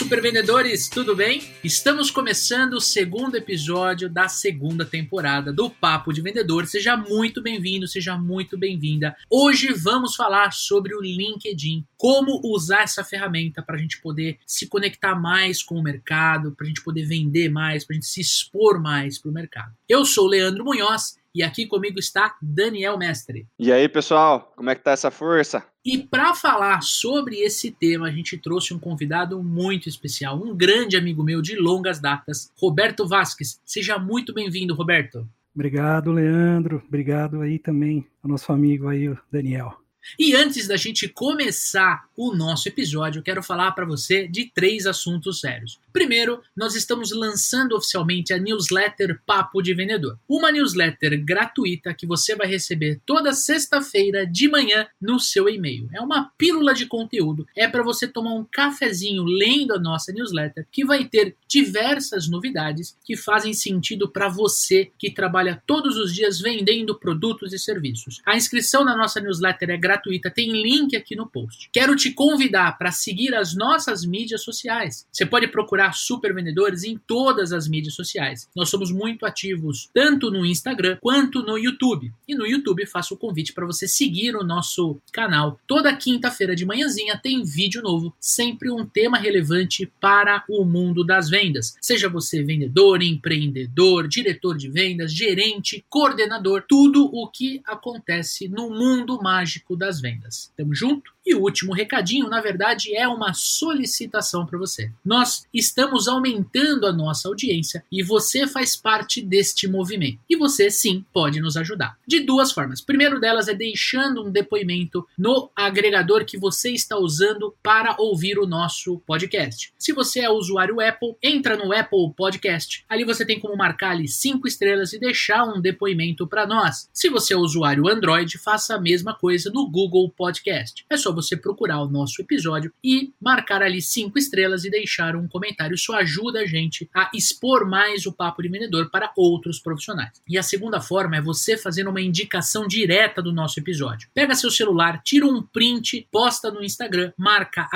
Olá, supervendedores, tudo bem? Estamos começando o segundo episódio da segunda temporada do Papo de Vendedor. Seja muito bem-vindo, seja muito bem-vinda. Hoje vamos falar sobre o LinkedIn, como usar essa ferramenta para a gente poder se conectar mais com o mercado, para a gente poder vender mais, para a gente se expor mais para o mercado. Eu sou o Leandro Munhoz e aqui comigo está Daniel Mestre. E aí, pessoal, como é que tá essa força? E para falar sobre esse tema, a gente trouxe um convidado muito especial, um grande amigo meu de longas datas, Roberto Vasques. Seja muito bem-vindo, Roberto. Obrigado, Leandro. Obrigado aí também ao nosso amigo aí, o Daniel. E antes da gente começar o nosso episódio, eu quero falar para você de três assuntos sérios. Primeiro, nós estamos lançando oficialmente a newsletter Papo de Vendedor. Uma newsletter gratuita que você vai receber toda sexta-feira de manhã no seu e-mail. É uma pílula de conteúdo. É para você tomar um cafezinho lendo a nossa newsletter, que vai ter diversas novidades que fazem sentido para você que trabalha todos os dias vendendo produtos e serviços. A inscrição na nossa newsletter é gratuita, tem link aqui no post. Quero te convidar para seguir as nossas mídias sociais. Você pode procurar Super Vendedores em todas as mídias sociais. Nós somos muito ativos tanto no Instagram quanto no YouTube. E no YouTube faço o convite para você seguir o nosso canal. Toda quinta-feira de manhãzinha tem vídeo novo, sempre um tema relevante para o mundo das vendas. Seja você vendedor, empreendedor, diretor de vendas, gerente, coordenador, tudo o que acontece no mundo mágico das vendas. Tamo junto? E o último recadinho, na verdade, é uma solicitação para você. Nós estamos aumentando a nossa audiência e você faz parte deste movimento. E você, sim, pode nos ajudar. De duas formas. Primeiro delas é deixando um depoimento no agregador que você está usando para ouvir o nosso podcast. Se você é usuário Apple, entra no Apple Podcast. Ali você tem como marcar ali cinco estrelas e deixar um depoimento para nós. Se você é usuário Android, faça a mesma coisa no Google Podcast. É só só você procurar o nosso episódio e marcar ali cinco estrelas e deixar um comentário. Isso ajuda a gente a expor mais o papo de vendedor para outros profissionais. E a segunda forma é você fazendo uma indicação direta do nosso episódio. Pega seu celular, tira um print, posta no Instagram, marca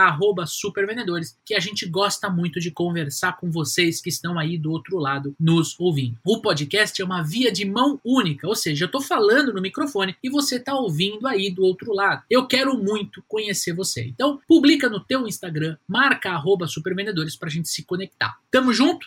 supervendedores, que a gente gosta muito de conversar com vocês que estão aí do outro lado nos ouvindo. O podcast é uma via de mão única, ou seja, eu estou falando no microfone e você está ouvindo aí do outro lado. Eu quero muito conhecer você. Então, publica no teu Instagram, marca arroba supervendedores pra gente se conectar. Tamo junto?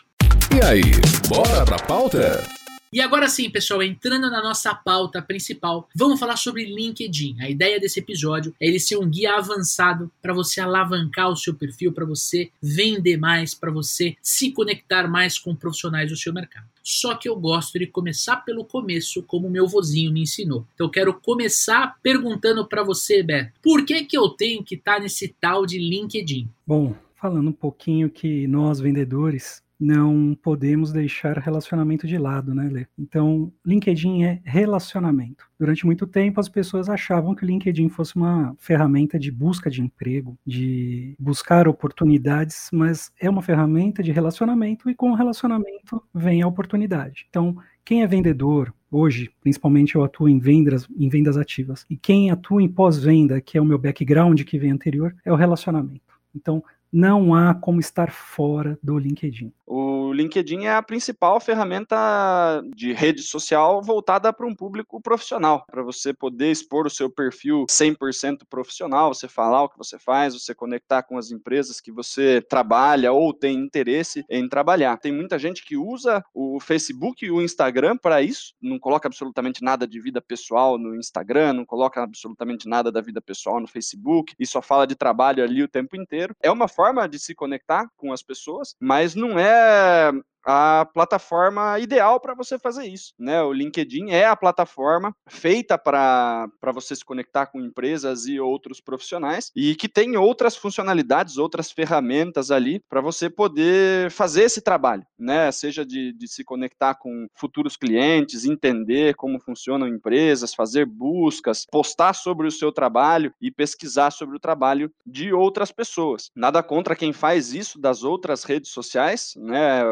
E aí, bora pra pauta? E agora sim, pessoal, entrando na nossa pauta principal, vamos falar sobre LinkedIn. A ideia desse episódio é ele ser um guia avançado para você alavancar o seu perfil, para você vender mais, para você se conectar mais com profissionais do seu mercado. Só que eu gosto de começar pelo começo, como meu vozinho me ensinou. Então eu quero começar perguntando para você, Beto, por que que eu tenho que estar tá nesse tal de LinkedIn? Bom, falando um pouquinho que nós vendedores não podemos deixar relacionamento de lado, né, Lê? Então, LinkedIn é relacionamento. Durante muito tempo, as pessoas achavam que o LinkedIn fosse uma ferramenta de busca de emprego, de buscar oportunidades, mas é uma ferramenta de relacionamento e com o relacionamento vem a oportunidade. Então, quem é vendedor, hoje, principalmente eu atuo em vendas, em vendas ativas, e quem atua em pós-venda, que é o meu background que vem anterior, é o relacionamento. Então, não há como estar fora do LinkedIn. O LinkedIn é a principal ferramenta de rede social voltada para um público profissional, para você poder expor o seu perfil 100% profissional, você falar o que você faz, você conectar com as empresas que você trabalha ou tem interesse em trabalhar. Tem muita gente que usa o Facebook e o Instagram para isso, não coloca absolutamente nada de vida pessoal no Instagram, não coloca absolutamente nada da vida pessoal no Facebook e só fala de trabalho ali o tempo inteiro. É uma forma de se conectar com as pessoas, mas não é a plataforma ideal para você fazer isso, né? O LinkedIn é a plataforma feita para você se conectar com empresas e outros profissionais e que tem outras funcionalidades, outras ferramentas ali para você poder fazer esse trabalho, né? Seja de, de se conectar com futuros clientes, entender como funcionam empresas, fazer buscas, postar sobre o seu trabalho e pesquisar sobre o trabalho de outras pessoas. Nada contra quem faz isso das outras redes sociais, né?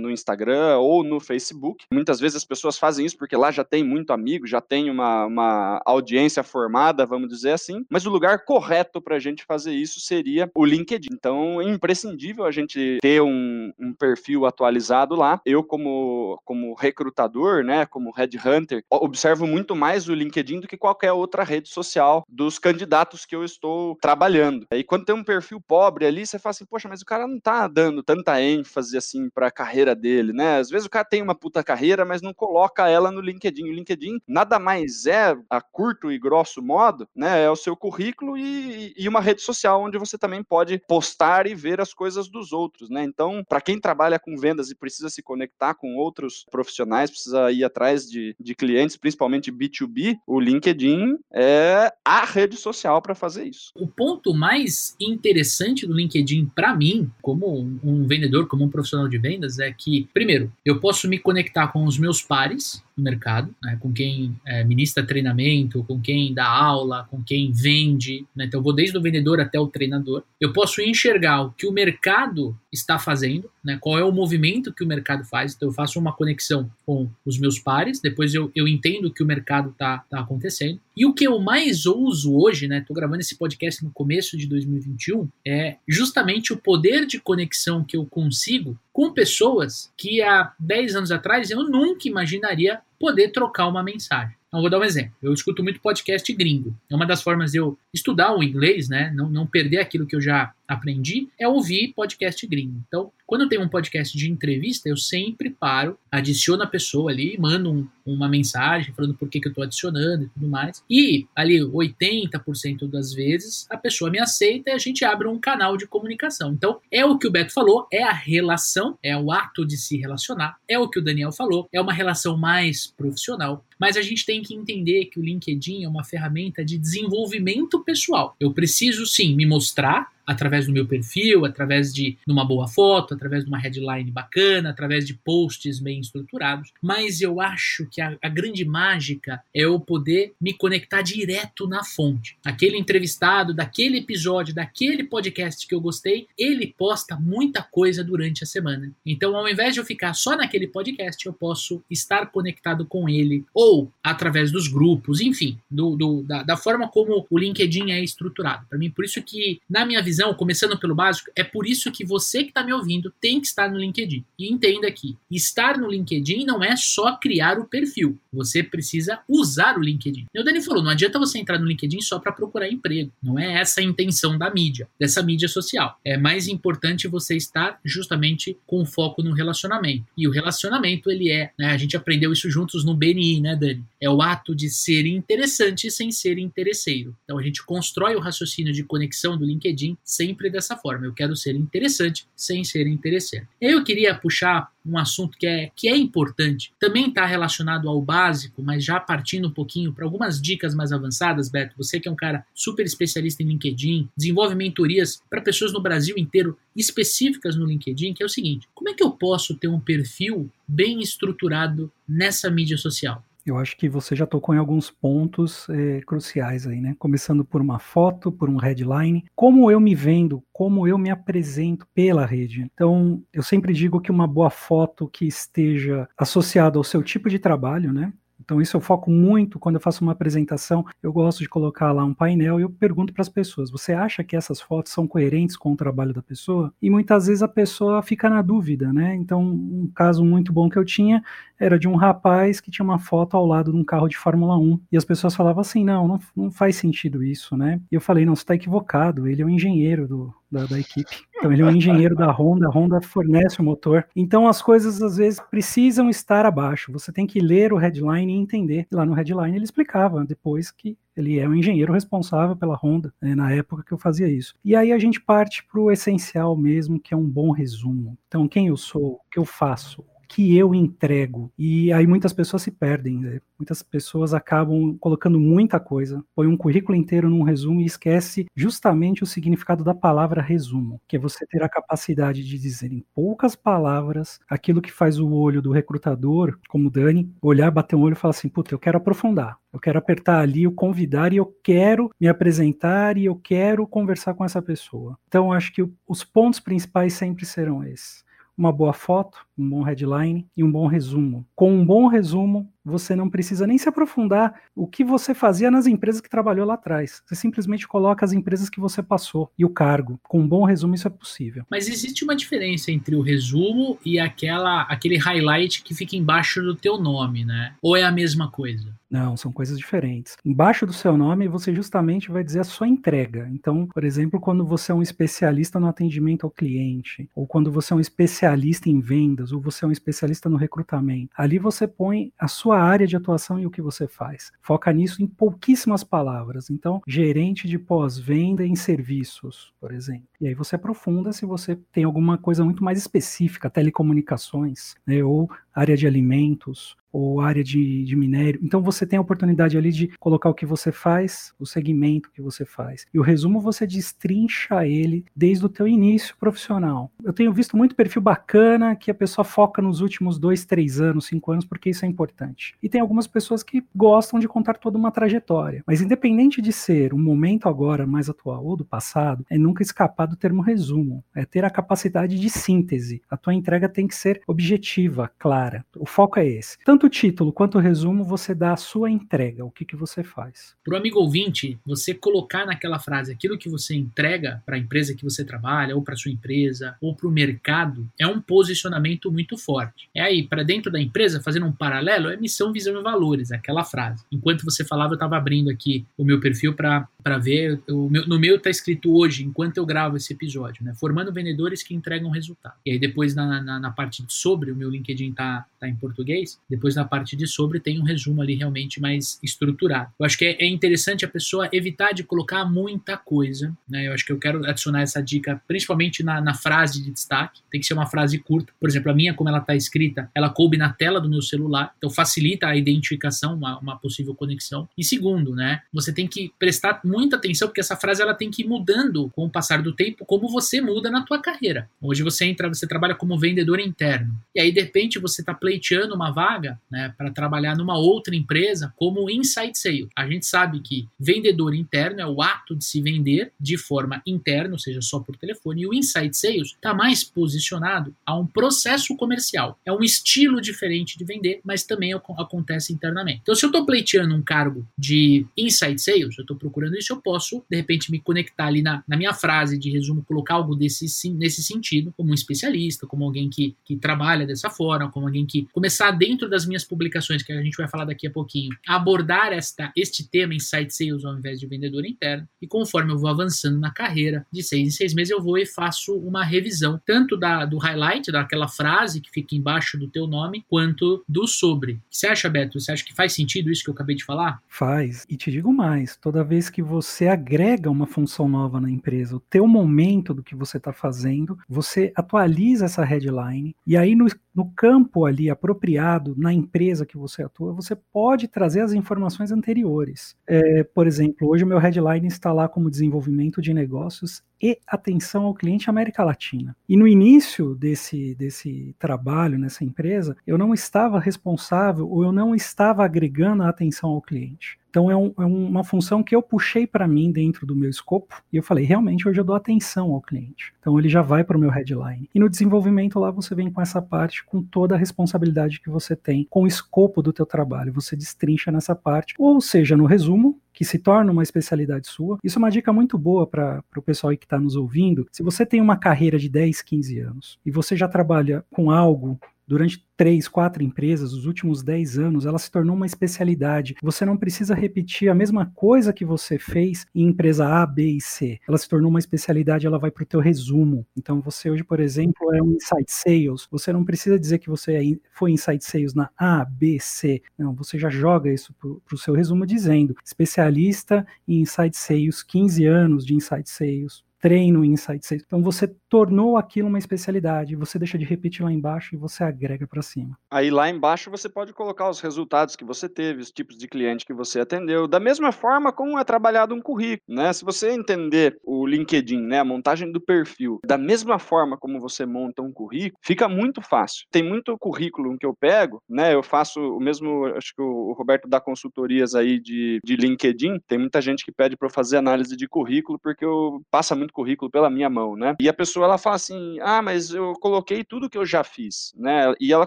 No Instagram ou no Facebook. Muitas vezes as pessoas fazem isso porque lá já tem muito amigo, já tem uma, uma audiência formada, vamos dizer assim. Mas o lugar correto para a gente fazer isso seria o LinkedIn. Então é imprescindível a gente ter um, um perfil atualizado lá. Eu, como, como recrutador, né, como headhunter, observo muito mais o LinkedIn do que qualquer outra rede social dos candidatos que eu estou trabalhando. E quando tem um perfil pobre ali, você fala assim, poxa, mas o cara não tá dando tanta ênfase assim para a carreira dele, né? Às vezes o cara tem uma puta carreira, mas não coloca ela no LinkedIn. O LinkedIn nada mais é, a curto e grosso modo, né? É o seu currículo e, e uma rede social onde você também pode postar e ver as coisas dos outros, né? Então, para quem trabalha com vendas e precisa se conectar com outros profissionais, precisa ir atrás de, de clientes, principalmente B2B, o LinkedIn é a rede social para fazer isso. O ponto mais interessante do LinkedIn para mim, como um vendedor, como um profissional de vendas, é que, primeiro, eu posso me conectar com os meus pares, no mercado, né, com quem é, ministra treinamento, com quem dá aula, com quem vende. Né, então, eu vou desde o vendedor até o treinador. Eu posso enxergar o que o mercado está fazendo, né, qual é o movimento que o mercado faz. Então, eu faço uma conexão com os meus pares, depois eu, eu entendo o que o mercado está tá acontecendo. E o que eu mais uso hoje, né, estou gravando esse podcast no começo de 2021, é justamente o poder de conexão que eu consigo com pessoas que há 10 anos atrás eu nunca imaginaria poder trocar uma mensagem. Então, vou dar um exemplo. Eu escuto muito podcast gringo. É uma das formas de eu estudar o inglês, né? Não, não perder aquilo que eu já aprendi, é ouvir podcast gringo. Então, quando eu tenho um podcast de entrevista, eu sempre paro, adiciono a pessoa ali, mando um, uma mensagem falando por que, que eu estou adicionando e tudo mais. E ali, 80% das vezes, a pessoa me aceita e a gente abre um canal de comunicação. Então, é o que o Beto falou, é a relação, é o ato de se relacionar. É o que o Daniel falou, é uma relação mais profissional. Mas a gente tem que entender que o LinkedIn é uma ferramenta de desenvolvimento pessoal. Eu preciso sim me mostrar através do meu perfil, através de uma boa foto, através de uma headline bacana, através de posts bem estruturados. Mas eu acho que a, a grande mágica é eu poder me conectar direto na fonte. Aquele entrevistado daquele episódio, daquele podcast que eu gostei, ele posta muita coisa durante a semana. Então, ao invés de eu ficar só naquele podcast, eu posso estar conectado com ele ou através dos grupos, enfim, do, do da, da forma como o LinkedIn é estruturado. Para mim, por isso que, na minha visão, visão, começando pelo básico, é por isso que você que está me ouvindo tem que estar no LinkedIn. E entenda que estar no LinkedIn não é só criar o perfil. Você precisa usar o LinkedIn. E o Dani falou, não adianta você entrar no LinkedIn só para procurar emprego. Não é essa a intenção da mídia, dessa mídia social. É mais importante você estar justamente com foco no relacionamento. E o relacionamento, ele é, né, a gente aprendeu isso juntos no BNI, né, Dani? É o ato de ser interessante sem ser interesseiro. Então a gente constrói o raciocínio de conexão do LinkedIn sempre dessa forma. Eu quero ser interessante sem ser interesseiro. Eu queria puxar um assunto que é, que é importante. Também está relacionado ao básico, mas já partindo um pouquinho para algumas dicas mais avançadas, Beto. Você que é um cara super especialista em LinkedIn, desenvolve mentorias para pessoas no Brasil inteiro específicas no LinkedIn, que é o seguinte: como é que eu posso ter um perfil bem estruturado nessa mídia social? Eu acho que você já tocou em alguns pontos é, cruciais aí, né? Começando por uma foto, por um headline, como eu me vendo, como eu me apresento pela rede. Então, eu sempre digo que uma boa foto que esteja associada ao seu tipo de trabalho, né? Então, isso eu foco muito quando eu faço uma apresentação. Eu gosto de colocar lá um painel e eu pergunto para as pessoas: você acha que essas fotos são coerentes com o trabalho da pessoa? E muitas vezes a pessoa fica na dúvida, né? Então, um caso muito bom que eu tinha era de um rapaz que tinha uma foto ao lado de um carro de Fórmula 1. E as pessoas falavam assim: não, não, não faz sentido isso, né? E eu falei: não, você está equivocado. Ele é um engenheiro do, da, da equipe. Então ele é um engenheiro da Honda, a Honda fornece o motor. Então as coisas às vezes precisam estar abaixo. Você tem que ler o headline e entender. Lá no headline ele explicava depois que ele é o engenheiro responsável pela Honda, né, na época que eu fazia isso. E aí a gente parte para o essencial mesmo, que é um bom resumo. Então, quem eu sou, o que eu faço, que eu entrego. E aí muitas pessoas se perdem, né? muitas pessoas acabam colocando muita coisa, põe um currículo inteiro num resumo e esquece justamente o significado da palavra resumo, que é você ter a capacidade de dizer em poucas palavras aquilo que faz o olho do recrutador, como o Dani, olhar, bater um olho e falar assim, puta, eu quero aprofundar. Eu quero apertar ali o convidar e eu quero me apresentar e eu quero conversar com essa pessoa. Então, acho que os pontos principais sempre serão esses uma boa foto, um bom headline e um bom resumo. Com um bom resumo, você não precisa nem se aprofundar o que você fazia nas empresas que trabalhou lá atrás. Você simplesmente coloca as empresas que você passou e o cargo. Com um bom resumo isso é possível. Mas existe uma diferença entre o resumo e aquela aquele highlight que fica embaixo do teu nome, né? Ou é a mesma coisa? Não, são coisas diferentes. Embaixo do seu nome, você justamente vai dizer a sua entrega. Então, por exemplo, quando você é um especialista no atendimento ao cliente, ou quando você é um especialista em vendas, ou você é um especialista no recrutamento, ali você põe a sua área de atuação e o que você faz. Foca nisso em pouquíssimas palavras. Então, gerente de pós-venda em serviços, por exemplo. E aí você aprofunda se você tem alguma coisa muito mais específica, telecomunicações, né, ou área de alimentos, ou área de, de, minério. Então você tem a oportunidade ali de colocar o que você faz, o segmento que você faz. E o resumo você destrincha ele desde o teu início profissional. Eu tenho visto muito perfil bacana que a pessoa foca nos últimos dois, três anos, cinco anos, porque isso é importante. E tem algumas pessoas que gostam de contar toda uma trajetória. Mas independente de ser um momento agora mais atual ou do passado, é nunca escapar do termo resumo. É ter a capacidade de síntese. A tua entrega tem que ser objetiva, clara. O foco é esse. Tanto tanto título quanto resumo, você dá a sua entrega, o que, que você faz. Para o amigo ouvinte, você colocar naquela frase aquilo que você entrega para a empresa que você trabalha, ou para sua empresa, ou para o mercado, é um posicionamento muito forte. É aí, para dentro da empresa, fazendo um paralelo, é missão, visão e valores, aquela frase. Enquanto você falava, eu estava abrindo aqui o meu perfil para ver. Meu, no meu está escrito hoje, enquanto eu gravo esse episódio, né? Formando vendedores que entregam resultado. E aí, depois, na, na, na parte de sobre, o meu LinkedIn está tá em português, depois depois na parte de sobre tem um resumo ali realmente mais estruturado. Eu acho que é, é interessante a pessoa evitar de colocar muita coisa, né? Eu acho que eu quero adicionar essa dica principalmente na, na frase de destaque. Tem que ser uma frase curta. Por exemplo, a minha, como ela está escrita, ela coube na tela do meu celular, então facilita a identificação, uma, uma possível conexão. E segundo, né? Você tem que prestar muita atenção porque essa frase ela tem que ir mudando com o passar do tempo, como você muda na tua carreira. Hoje você entra, você trabalha como vendedor interno. E aí de repente você está pleiteando uma vaga né, para trabalhar numa outra empresa como inside sale. A gente sabe que vendedor interno é o ato de se vender de forma interna, ou seja, só por telefone, e o inside sales está mais posicionado a um processo comercial. É um estilo diferente de vender, mas também acontece internamente. Então, se eu estou pleiteando um cargo de inside sales, eu estou procurando isso, eu posso, de repente, me conectar ali na, na minha frase de resumo, colocar algo desse, nesse sentido, como um especialista, como alguém que, que trabalha dessa forma, como alguém que começar dentro das minhas publicações, que a gente vai falar daqui a pouquinho, abordar esta, este tema em site sales ao invés de vendedor interno. E conforme eu vou avançando na carreira, de seis em seis meses eu vou e faço uma revisão, tanto da, do highlight, daquela frase que fica embaixo do teu nome, quanto do sobre. Você acha, Beto? Você acha que faz sentido isso que eu acabei de falar? Faz. E te digo mais, toda vez que você agrega uma função nova na empresa, o teu momento do que você está fazendo, você atualiza essa headline e aí no, no campo ali apropriado, na empresa que você atua, você pode trazer as informações anteriores. É, por exemplo, hoje o meu headline está lá como desenvolvimento de negócios e atenção ao cliente América Latina. E no início desse, desse trabalho nessa empresa, eu não estava responsável ou eu não estava agregando a atenção ao cliente. Então é, um, é uma função que eu puxei para mim dentro do meu escopo e eu falei, realmente hoje eu dou atenção ao cliente. Então ele já vai para o meu headline. E no desenvolvimento lá você vem com essa parte, com toda a responsabilidade que você tem, com o escopo do teu trabalho, você destrincha nessa parte. Ou seja, no resumo, que se torna uma especialidade sua. Isso é uma dica muito boa para o pessoal que está nos ouvindo. Se você tem uma carreira de 10, 15 anos e você já trabalha com algo durante três, quatro empresas, os últimos dez anos, ela se tornou uma especialidade. Você não precisa repetir a mesma coisa que você fez em empresa A, B e C. Ela se tornou uma especialidade, ela vai para o teu resumo. Então, você hoje, por exemplo, é um Inside Sales. Você não precisa dizer que você é foi Inside Sales na A, B, C. Não, você já joga isso para o seu resumo dizendo especialista em Inside Sales, 15 anos de Inside Sales, treino em Inside Sales. Então você tornou aquilo uma especialidade, você deixa de repetir lá embaixo e você agrega para cima. Aí lá embaixo você pode colocar os resultados que você teve, os tipos de cliente que você atendeu, da mesma forma como é trabalhado um currículo, né? Se você entender o LinkedIn, né, a montagem do perfil, da mesma forma como você monta um currículo, fica muito fácil. Tem muito currículo que eu pego, né? Eu faço o mesmo, acho que o Roberto dá consultorias aí de, de LinkedIn, tem muita gente que pede para eu fazer análise de currículo porque eu passa muito currículo pela minha mão, né? E a pessoa ela fala assim: "Ah, mas eu coloquei tudo que eu já fiz", né? E ela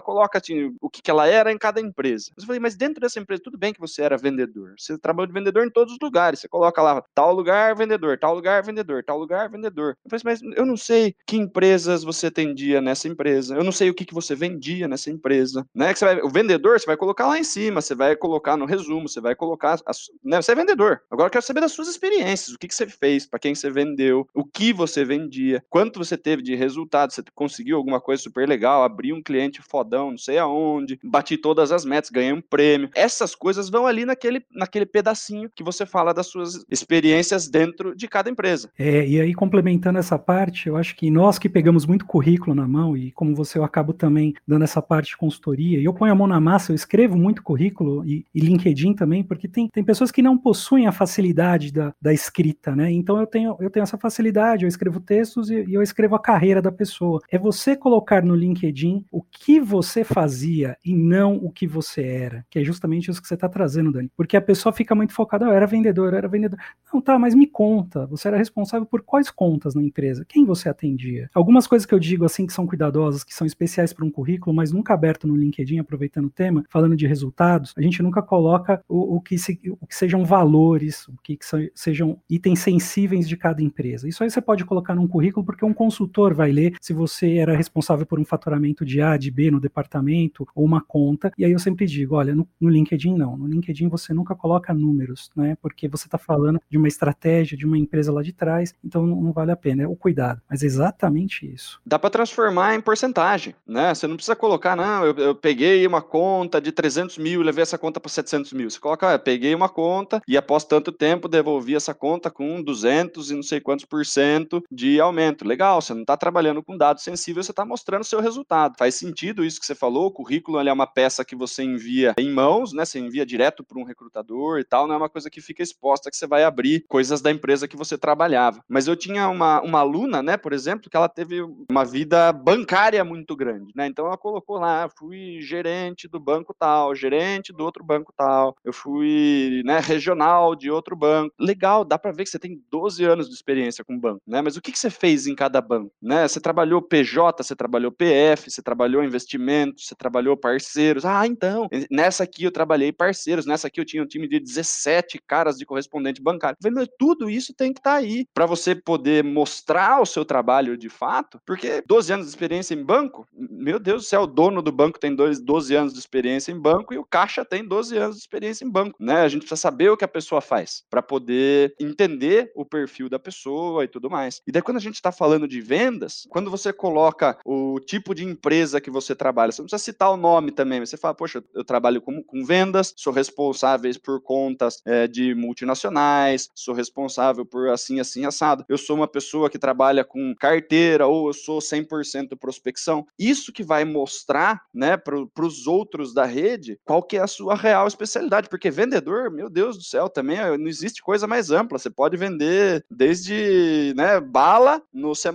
coloca assim, o que, que ela era em cada empresa. Eu falei: "Mas dentro dessa empresa tudo bem que você era vendedor. Você trabalhou de vendedor em todos os lugares. Você coloca lá tal lugar vendedor, tal lugar vendedor, tal lugar vendedor". Eu falei: "Mas eu não sei que empresas você atendia nessa empresa. Eu não sei o que, que você vendia nessa empresa", né? Que você vai, o vendedor você vai colocar lá em cima, você vai colocar no resumo, você vai colocar, né? Você é vendedor. Agora eu quero saber das suas experiências, o que, que você fez, para quem você vendeu, o que você vendia, quanto você teve de resultado, você conseguiu alguma coisa super legal, abriu um cliente fodão, não sei aonde, bati todas as metas, ganhei um prêmio. Essas coisas vão ali naquele, naquele pedacinho que você fala das suas experiências dentro de cada empresa. É, e aí complementando essa parte, eu acho que nós que pegamos muito currículo na mão, e como você, eu acabo também dando essa parte de consultoria, e eu ponho a mão na massa, eu escrevo muito currículo, e, e LinkedIn também, porque tem, tem pessoas que não possuem a facilidade da, da escrita, né? Então eu tenho, eu tenho essa facilidade eu escrevo textos e, e eu escrevo a carreira da pessoa. É você colocar no LinkedIn o que você fazia e não o que você era, que é justamente isso que você está trazendo, Dani. Porque a pessoa fica muito focada, oh, eu era vendedor, eu era vendedor. Não, tá, mas me conta, você era responsável por quais contas na empresa? Quem você atendia? Algumas coisas que eu digo assim que são cuidadosas, que são especiais para um currículo, mas nunca aberto no LinkedIn, aproveitando o tema, falando de resultados, a gente nunca coloca o, o, que, se, o que sejam valores, o que, que sejam itens sensíveis de cada empresa. Isso aí você pode colocar num currículo porque um consultor vai ler se você era responsável por um faturamento de A, de B no departamento ou uma conta. E aí eu sempre digo, olha, no, no LinkedIn não. No LinkedIn você nunca coloca números, né? Porque você está falando de uma estratégia de uma empresa lá de trás, então não, não vale a pena. É o cuidado. Mas é exatamente isso. Dá para transformar em porcentagem, né? Você não precisa colocar, não, eu, eu peguei uma conta de 300 mil e levei essa conta para 700 mil. Você coloca, ah, peguei uma conta e após tanto tempo devolvi essa conta com 200 e não sei quantos por cento de aumento. Legal, você não está trabalhando com dados sensíveis, você está mostrando seu resultado. Faz sentido isso que você falou, o currículo é uma peça que você envia em mãos, né? Você envia direto para um recrutador e tal, não é uma coisa que fica exposta, que você vai abrir coisas da empresa que você trabalhava. Mas eu tinha uma, uma aluna, né, por exemplo, que ela teve uma vida bancária muito grande, né? Então ela colocou lá, fui gerente do banco tal, gerente do outro banco tal, eu fui, né, regional de outro banco. Legal, dá para ver que você tem 12 anos de experiência com banco, né? Mas o que, que você fez em cada banco? Né? Você trabalhou PJ, você trabalhou PF, você trabalhou investimentos, você trabalhou parceiros. Ah, então, nessa aqui eu trabalhei parceiros, nessa aqui eu tinha um time de 17 caras de correspondente bancário. Tudo isso tem que estar tá aí para você poder mostrar o seu trabalho de fato, porque 12 anos de experiência em banco, meu Deus do céu, o dono do banco tem 12 anos de experiência em banco e o caixa tem 12 anos de experiência em banco, né? A gente precisa saber o que a pessoa faz para poder entender o perfil da pessoa e tudo mais. E daí, quando a gente está falando de vendas, quando você coloca o tipo de empresa que você trabalha, você não precisa citar o nome também, você fala, poxa, eu trabalho com, com vendas, sou responsável por contas é, de multinacionais, sou responsável por assim, assim, assado. Eu sou uma pessoa que trabalha com carteira ou eu sou 100% prospecção. Isso que vai mostrar, né, para os outros da rede qual que é a sua real especialidade, porque vendedor, meu Deus do céu, também não existe coisa mais ampla. Você pode vender desde, né, bala no semáforo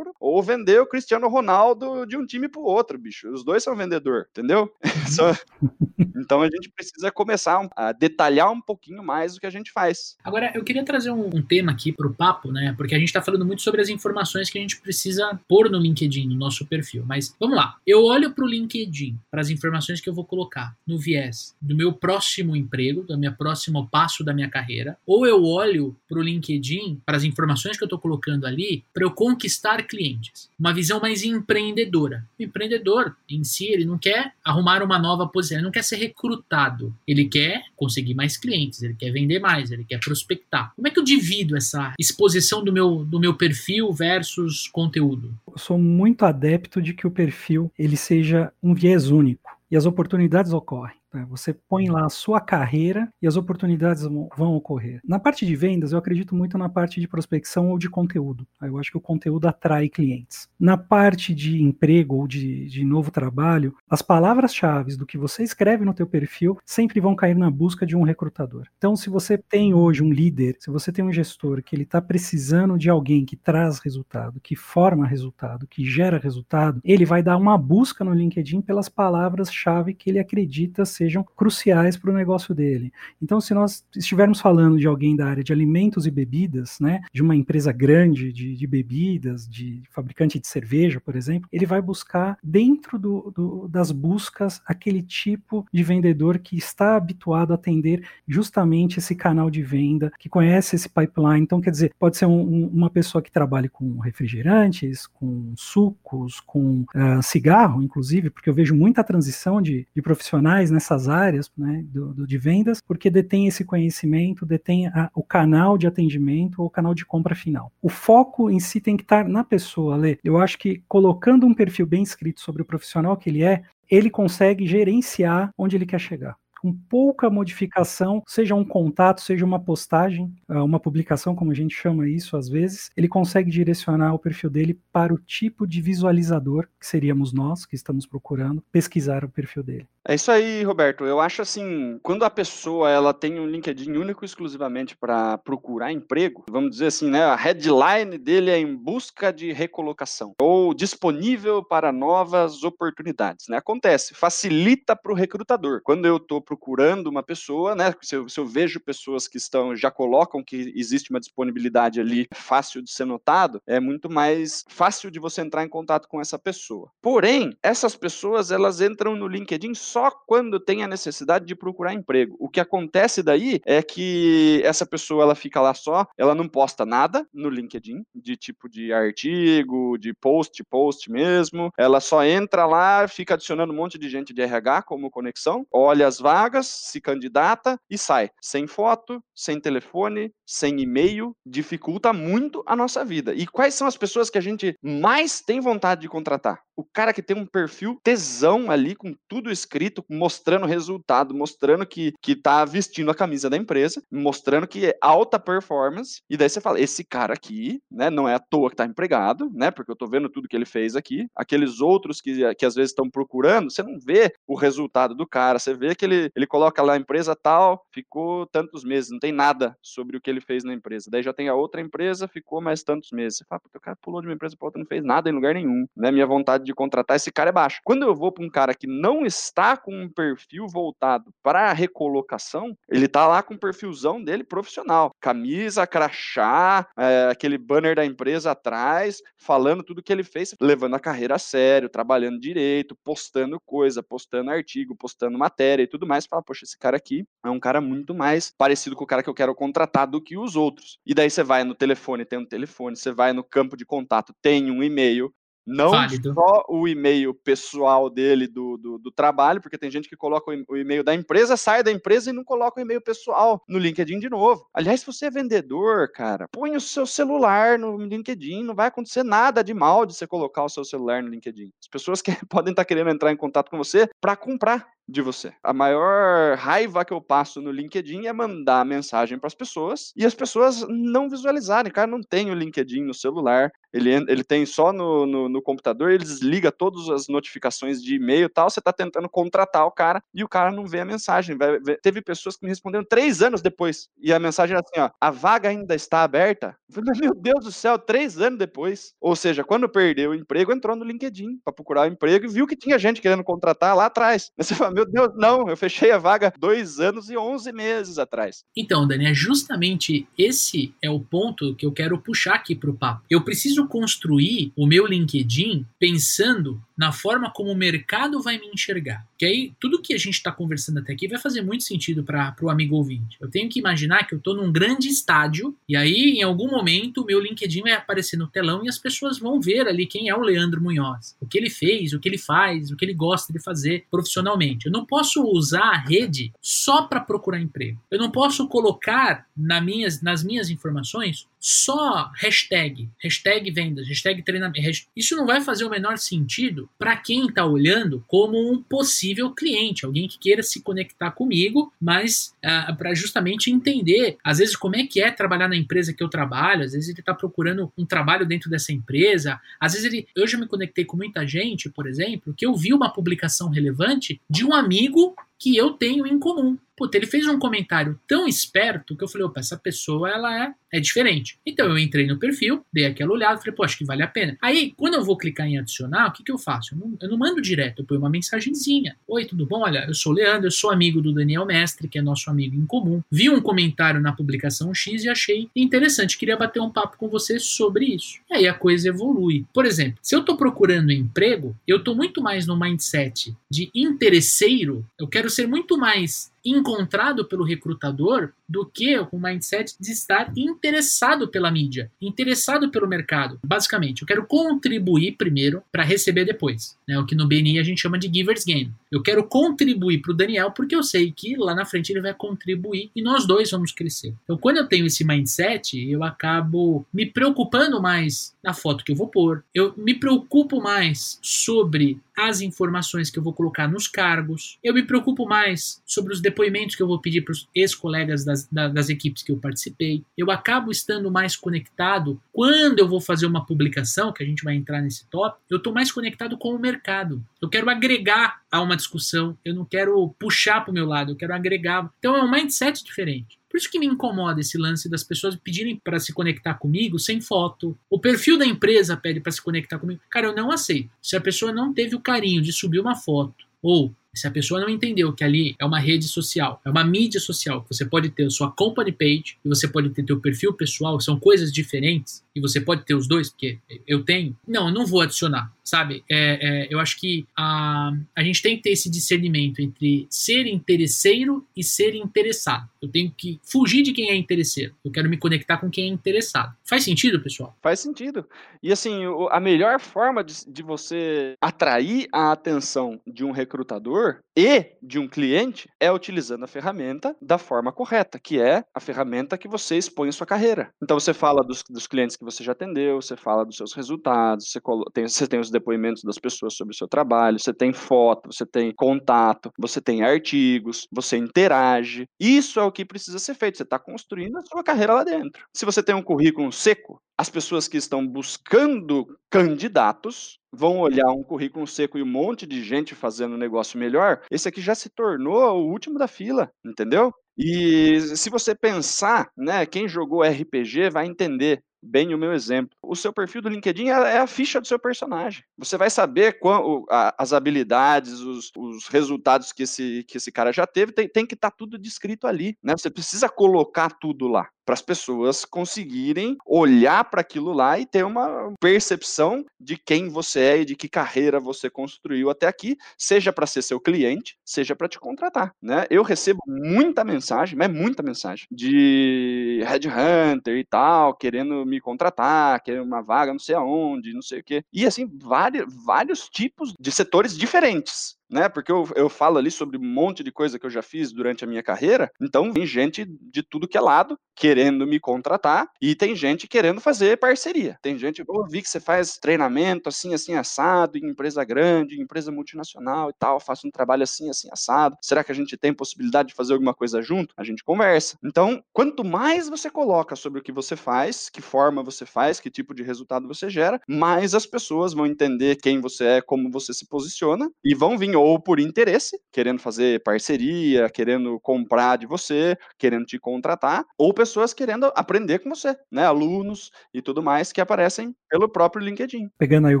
ou vender o Cristiano Ronaldo de um time pro outro, bicho. Os dois são vendedor, entendeu? então a gente precisa começar a detalhar um pouquinho mais o que a gente faz. Agora, eu queria trazer um, um tema aqui pro papo, né? Porque a gente tá falando muito sobre as informações que a gente precisa pôr no LinkedIn, no nosso perfil. Mas vamos lá. Eu olho pro LinkedIn, para as informações que eu vou colocar no viés do meu próximo emprego, do meu próximo passo da minha carreira, ou eu olho pro LinkedIn para as informações que eu tô colocando ali para eu conquistar conquistar clientes. Uma visão mais empreendedora. O empreendedor em si, ele não quer arrumar uma nova posição, ele não quer ser recrutado. Ele quer conseguir mais clientes, ele quer vender mais, ele quer prospectar. Como é que eu divido essa exposição do meu, do meu perfil versus conteúdo? Eu sou muito adepto de que o perfil ele seja um viés único e as oportunidades ocorrem. Né? Você põe lá a sua carreira e as oportunidades vão ocorrer. Na parte de vendas, eu acredito muito na parte de prospecção ou de conteúdo. Eu acho que o conteúdo atrai clientes. Na parte de emprego ou de, de novo trabalho, as palavras-chave do que você escreve no teu perfil sempre vão cair na busca de um recrutador. Então, se você tem hoje um líder, se você tem um gestor que ele está precisando de alguém que traz resultado, que forma resultado, que gera resultado, ele vai dar uma busca no LinkedIn pelas palavras-chave que ele acredita sejam cruciais para o negócio dele. Então, se nós estivermos falando de alguém da área de alimentos e bebidas, né, de uma empresa grande de, de bebidas, de fabricante de cerveja, por exemplo, ele vai buscar dentro do, do, das buscas aquele tipo de vendedor que está habituado a atender justamente esse canal de venda, que conhece esse pipeline. Então, quer dizer, pode ser um, um, uma pessoa que trabalhe com refrigerantes, com sucos, com uh, cigarro, inclusive, porque eu vejo muita transição de, de profissionais nessa nessas áreas né, do, do, de vendas, porque detém esse conhecimento, detém a, o canal de atendimento ou o canal de compra final. O foco em si tem que estar na pessoa, Lê. Eu acho que colocando um perfil bem escrito sobre o profissional que ele é, ele consegue gerenciar onde ele quer chegar com pouca modificação, seja um contato, seja uma postagem, ah, uma publicação, como a gente chama isso às vezes, ele consegue direcionar o perfil dele para o tipo de visualizador que seríamos nós que estamos procurando pesquisar o perfil dele. É isso aí, Roberto. Eu acho assim, quando a pessoa ela tem um LinkedIn único exclusivamente para procurar emprego, vamos dizer assim, né, a headline dele é em busca de recolocação ou disponível para novas oportunidades, né? Acontece, facilita para o recrutador. Quando eu estou procurando uma pessoa, né, se eu, se eu vejo pessoas que estão já colocam que existe uma disponibilidade ali fácil de ser notado, é muito mais fácil de você entrar em contato com essa pessoa. Porém, essas pessoas elas entram no LinkedIn só só quando tem a necessidade de procurar emprego. O que acontece daí é que essa pessoa ela fica lá só, ela não posta nada no LinkedIn, de tipo de artigo, de post, post mesmo. Ela só entra lá, fica adicionando um monte de gente de RH como conexão, olha as vagas, se candidata e sai. Sem foto, sem telefone, sem e-mail, dificulta muito a nossa vida. E quais são as pessoas que a gente mais tem vontade de contratar? O cara que tem um perfil tesão ali com tudo escrito escrito mostrando resultado, mostrando que, que tá vestindo a camisa da empresa, mostrando que é alta performance, e daí você fala, esse cara aqui, né, não é à toa que tá empregado, né, porque eu tô vendo tudo que ele fez aqui, aqueles outros que, que às vezes estão procurando, você não vê o resultado do cara, você vê que ele, ele coloca lá a empresa tal, ficou tantos meses, não tem nada sobre o que ele fez na empresa, daí já tem a outra empresa, ficou mais tantos meses, você fala, porque o cara pulou de uma empresa para outra, não fez nada em lugar nenhum, né, minha vontade de contratar esse cara é baixa. Quando eu vou para um cara que não está com um perfil voltado para recolocação, ele tá lá com o perfilzão dele profissional. Camisa, crachá, é, aquele banner da empresa atrás, falando tudo que ele fez, levando a carreira a sério, trabalhando direito, postando coisa, postando artigo, postando matéria e tudo mais. Fala, poxa, esse cara aqui é um cara muito mais parecido com o cara que eu quero contratar do que os outros. E daí você vai no telefone, tem um telefone, você vai no campo de contato, tem um e-mail, não Válido. só o e-mail pessoal dele do, do, do, trabalho, porque tem gente que coloca o e-mail da empresa, sai da empresa e não coloca o e-mail pessoal no LinkedIn de novo. Aliás, se você é vendedor, cara, põe o seu celular no LinkedIn, não vai acontecer nada de mal de você colocar o seu celular no LinkedIn. As pessoas que podem estar querendo entrar em contato com você para comprar de você. A maior raiva que eu passo no LinkedIn é mandar mensagem para as pessoas e as pessoas não visualizarem. Cara, não tem o LinkedIn no celular, ele, ele tem só no, no, no computador, ele desliga todas as notificações de e-mail e tal. Você está tentando contratar o cara e o cara não vê a mensagem. Vai, teve pessoas que me responderam três anos depois e a mensagem era assim: ó, a vaga ainda está aberta. falei, meu Deus do céu, três anos depois. Ou seja, quando perdeu o emprego, entrou no LinkedIn para procurar o emprego e viu que tinha gente querendo contratar lá atrás. Você fala, meu Deus, não, eu fechei a vaga dois anos e onze meses atrás. Então, Dani, é justamente esse é o ponto que eu quero puxar aqui para o papo. Eu preciso construir o meu LinkedIn pensando na forma como o mercado vai me enxergar. Que aí, tudo que a gente está conversando até aqui vai fazer muito sentido para o amigo ouvinte. Eu tenho que imaginar que eu estou num grande estádio e aí, em algum momento, o meu LinkedIn vai aparecer no telão e as pessoas vão ver ali quem é o Leandro Munhoz, o que ele fez, o que ele faz, o que ele gosta de fazer profissionalmente. Eu não posso usar a rede só para procurar emprego. Eu não posso colocar na minhas, nas minhas informações só hashtag, hashtag vendas, hashtag treinamento. Isso não vai fazer o menor sentido para quem está olhando como um possível cliente, alguém que queira se conectar comigo, mas ah, para justamente entender, às vezes, como é que é trabalhar na empresa que eu trabalho, às vezes ele está procurando um trabalho dentro dessa empresa, às vezes ele. Eu já me conectei com muita gente, por exemplo, que eu vi uma publicação relevante de um amigo que eu tenho em comum. Puta, ele fez um comentário tão esperto que eu falei, opa, essa pessoa ela é, é diferente. Então eu entrei no perfil, dei aquela olhada, falei, pô, acho que vale a pena. Aí, quando eu vou clicar em adicionar, o que, que eu faço? Eu não, eu não mando direto, eu ponho uma mensagenzinha. Oi, tudo bom? Olha, eu sou o Leandro, eu sou amigo do Daniel Mestre, que é nosso amigo em comum. Vi um comentário na publicação X e achei interessante, queria bater um papo com você sobre isso. E aí a coisa evolui. Por exemplo, se eu estou procurando emprego, eu estou muito mais no mindset de interesseiro, eu quero ser muito mais encontrado pelo recrutador do que o mindset de estar interessado pela mídia, interessado pelo mercado. Basicamente, eu quero contribuir primeiro para receber depois. Né? O que no BNI a gente chama de giver's game. Eu quero contribuir para o Daniel porque eu sei que lá na frente ele vai contribuir e nós dois vamos crescer. Então, quando eu tenho esse mindset, eu acabo me preocupando mais na foto que eu vou pôr, eu me preocupo mais sobre as informações que eu vou colocar nos cargos, eu me preocupo mais sobre os depoimentos que eu vou pedir para os ex-colegas das, das equipes que eu participei, eu acabo estando mais conectado quando eu vou fazer uma publicação, que a gente vai entrar nesse top, eu estou mais conectado com o mercado. Eu quero agregar a uma discussão, eu não quero puxar para o meu lado, eu quero agregar. Então é um mindset diferente. Por isso que me incomoda esse lance das pessoas pedirem para se conectar comigo sem foto. O perfil da empresa pede para se conectar comigo. Cara, eu não aceito. Se a pessoa não teve o carinho de subir uma foto ou se a pessoa não entendeu que ali é uma rede social, é uma mídia social, você pode ter a sua company page e você pode ter teu perfil pessoal, são coisas diferentes, e você pode ter os dois, porque eu tenho. Não, eu não vou adicionar, sabe? É, é, eu acho que a, a gente tem que ter esse discernimento entre ser interesseiro e ser interessado. Eu tenho que fugir de quem é interesseiro. Eu quero me conectar com quem é interessado. Faz sentido, pessoal? Faz sentido. E assim, a melhor forma de, de você atrair a atenção de um recrutador Sure. E de um cliente é utilizando a ferramenta da forma correta, que é a ferramenta que você expõe sua carreira. Então você fala dos, dos clientes que você já atendeu, você fala dos seus resultados, você tem, você tem os depoimentos das pessoas sobre o seu trabalho, você tem foto, você tem contato, você tem artigos, você interage. Isso é o que precisa ser feito. Você está construindo a sua carreira lá dentro. Se você tem um currículo seco, as pessoas que estão buscando candidatos vão olhar um currículo seco e um monte de gente fazendo um negócio melhor. Esse aqui já se tornou o último da fila, entendeu? E se você pensar, né, quem jogou RPG vai entender bem o meu exemplo. O seu perfil do LinkedIn é, é a ficha do seu personagem. Você vai saber qual, as habilidades, os, os, resultados que esse, que esse cara já teve, tem, tem que estar tá tudo descrito ali. Né? Você precisa colocar tudo lá para as pessoas conseguirem olhar para aquilo lá e ter uma percepção de quem você é e de que carreira você construiu até aqui, seja para ser seu cliente, seja para te contratar, né? Eu recebo muita mensagem, mas muita mensagem de headhunter e tal, querendo me contratar, querendo uma vaga não sei aonde, não sei o quê. E assim, vários, vários tipos de setores diferentes né? Porque eu, eu falo ali sobre um monte de coisa que eu já fiz durante a minha carreira, então tem gente de tudo que é lado querendo me contratar e tem gente querendo fazer parceria. Tem gente, eu vi que você faz treinamento assim, assim, assado, em empresa grande, em empresa multinacional e tal, faço um trabalho assim, assim, assado. Será que a gente tem possibilidade de fazer alguma coisa junto? A gente conversa. Então, quanto mais você coloca sobre o que você faz, que forma você faz, que tipo de resultado você gera, mais as pessoas vão entender quem você é, como você se posiciona e vão vir ou por interesse, querendo fazer parceria, querendo comprar de você, querendo te contratar, ou pessoas querendo aprender com você, né? Alunos e tudo mais que aparecem pelo próprio LinkedIn. Pegando aí o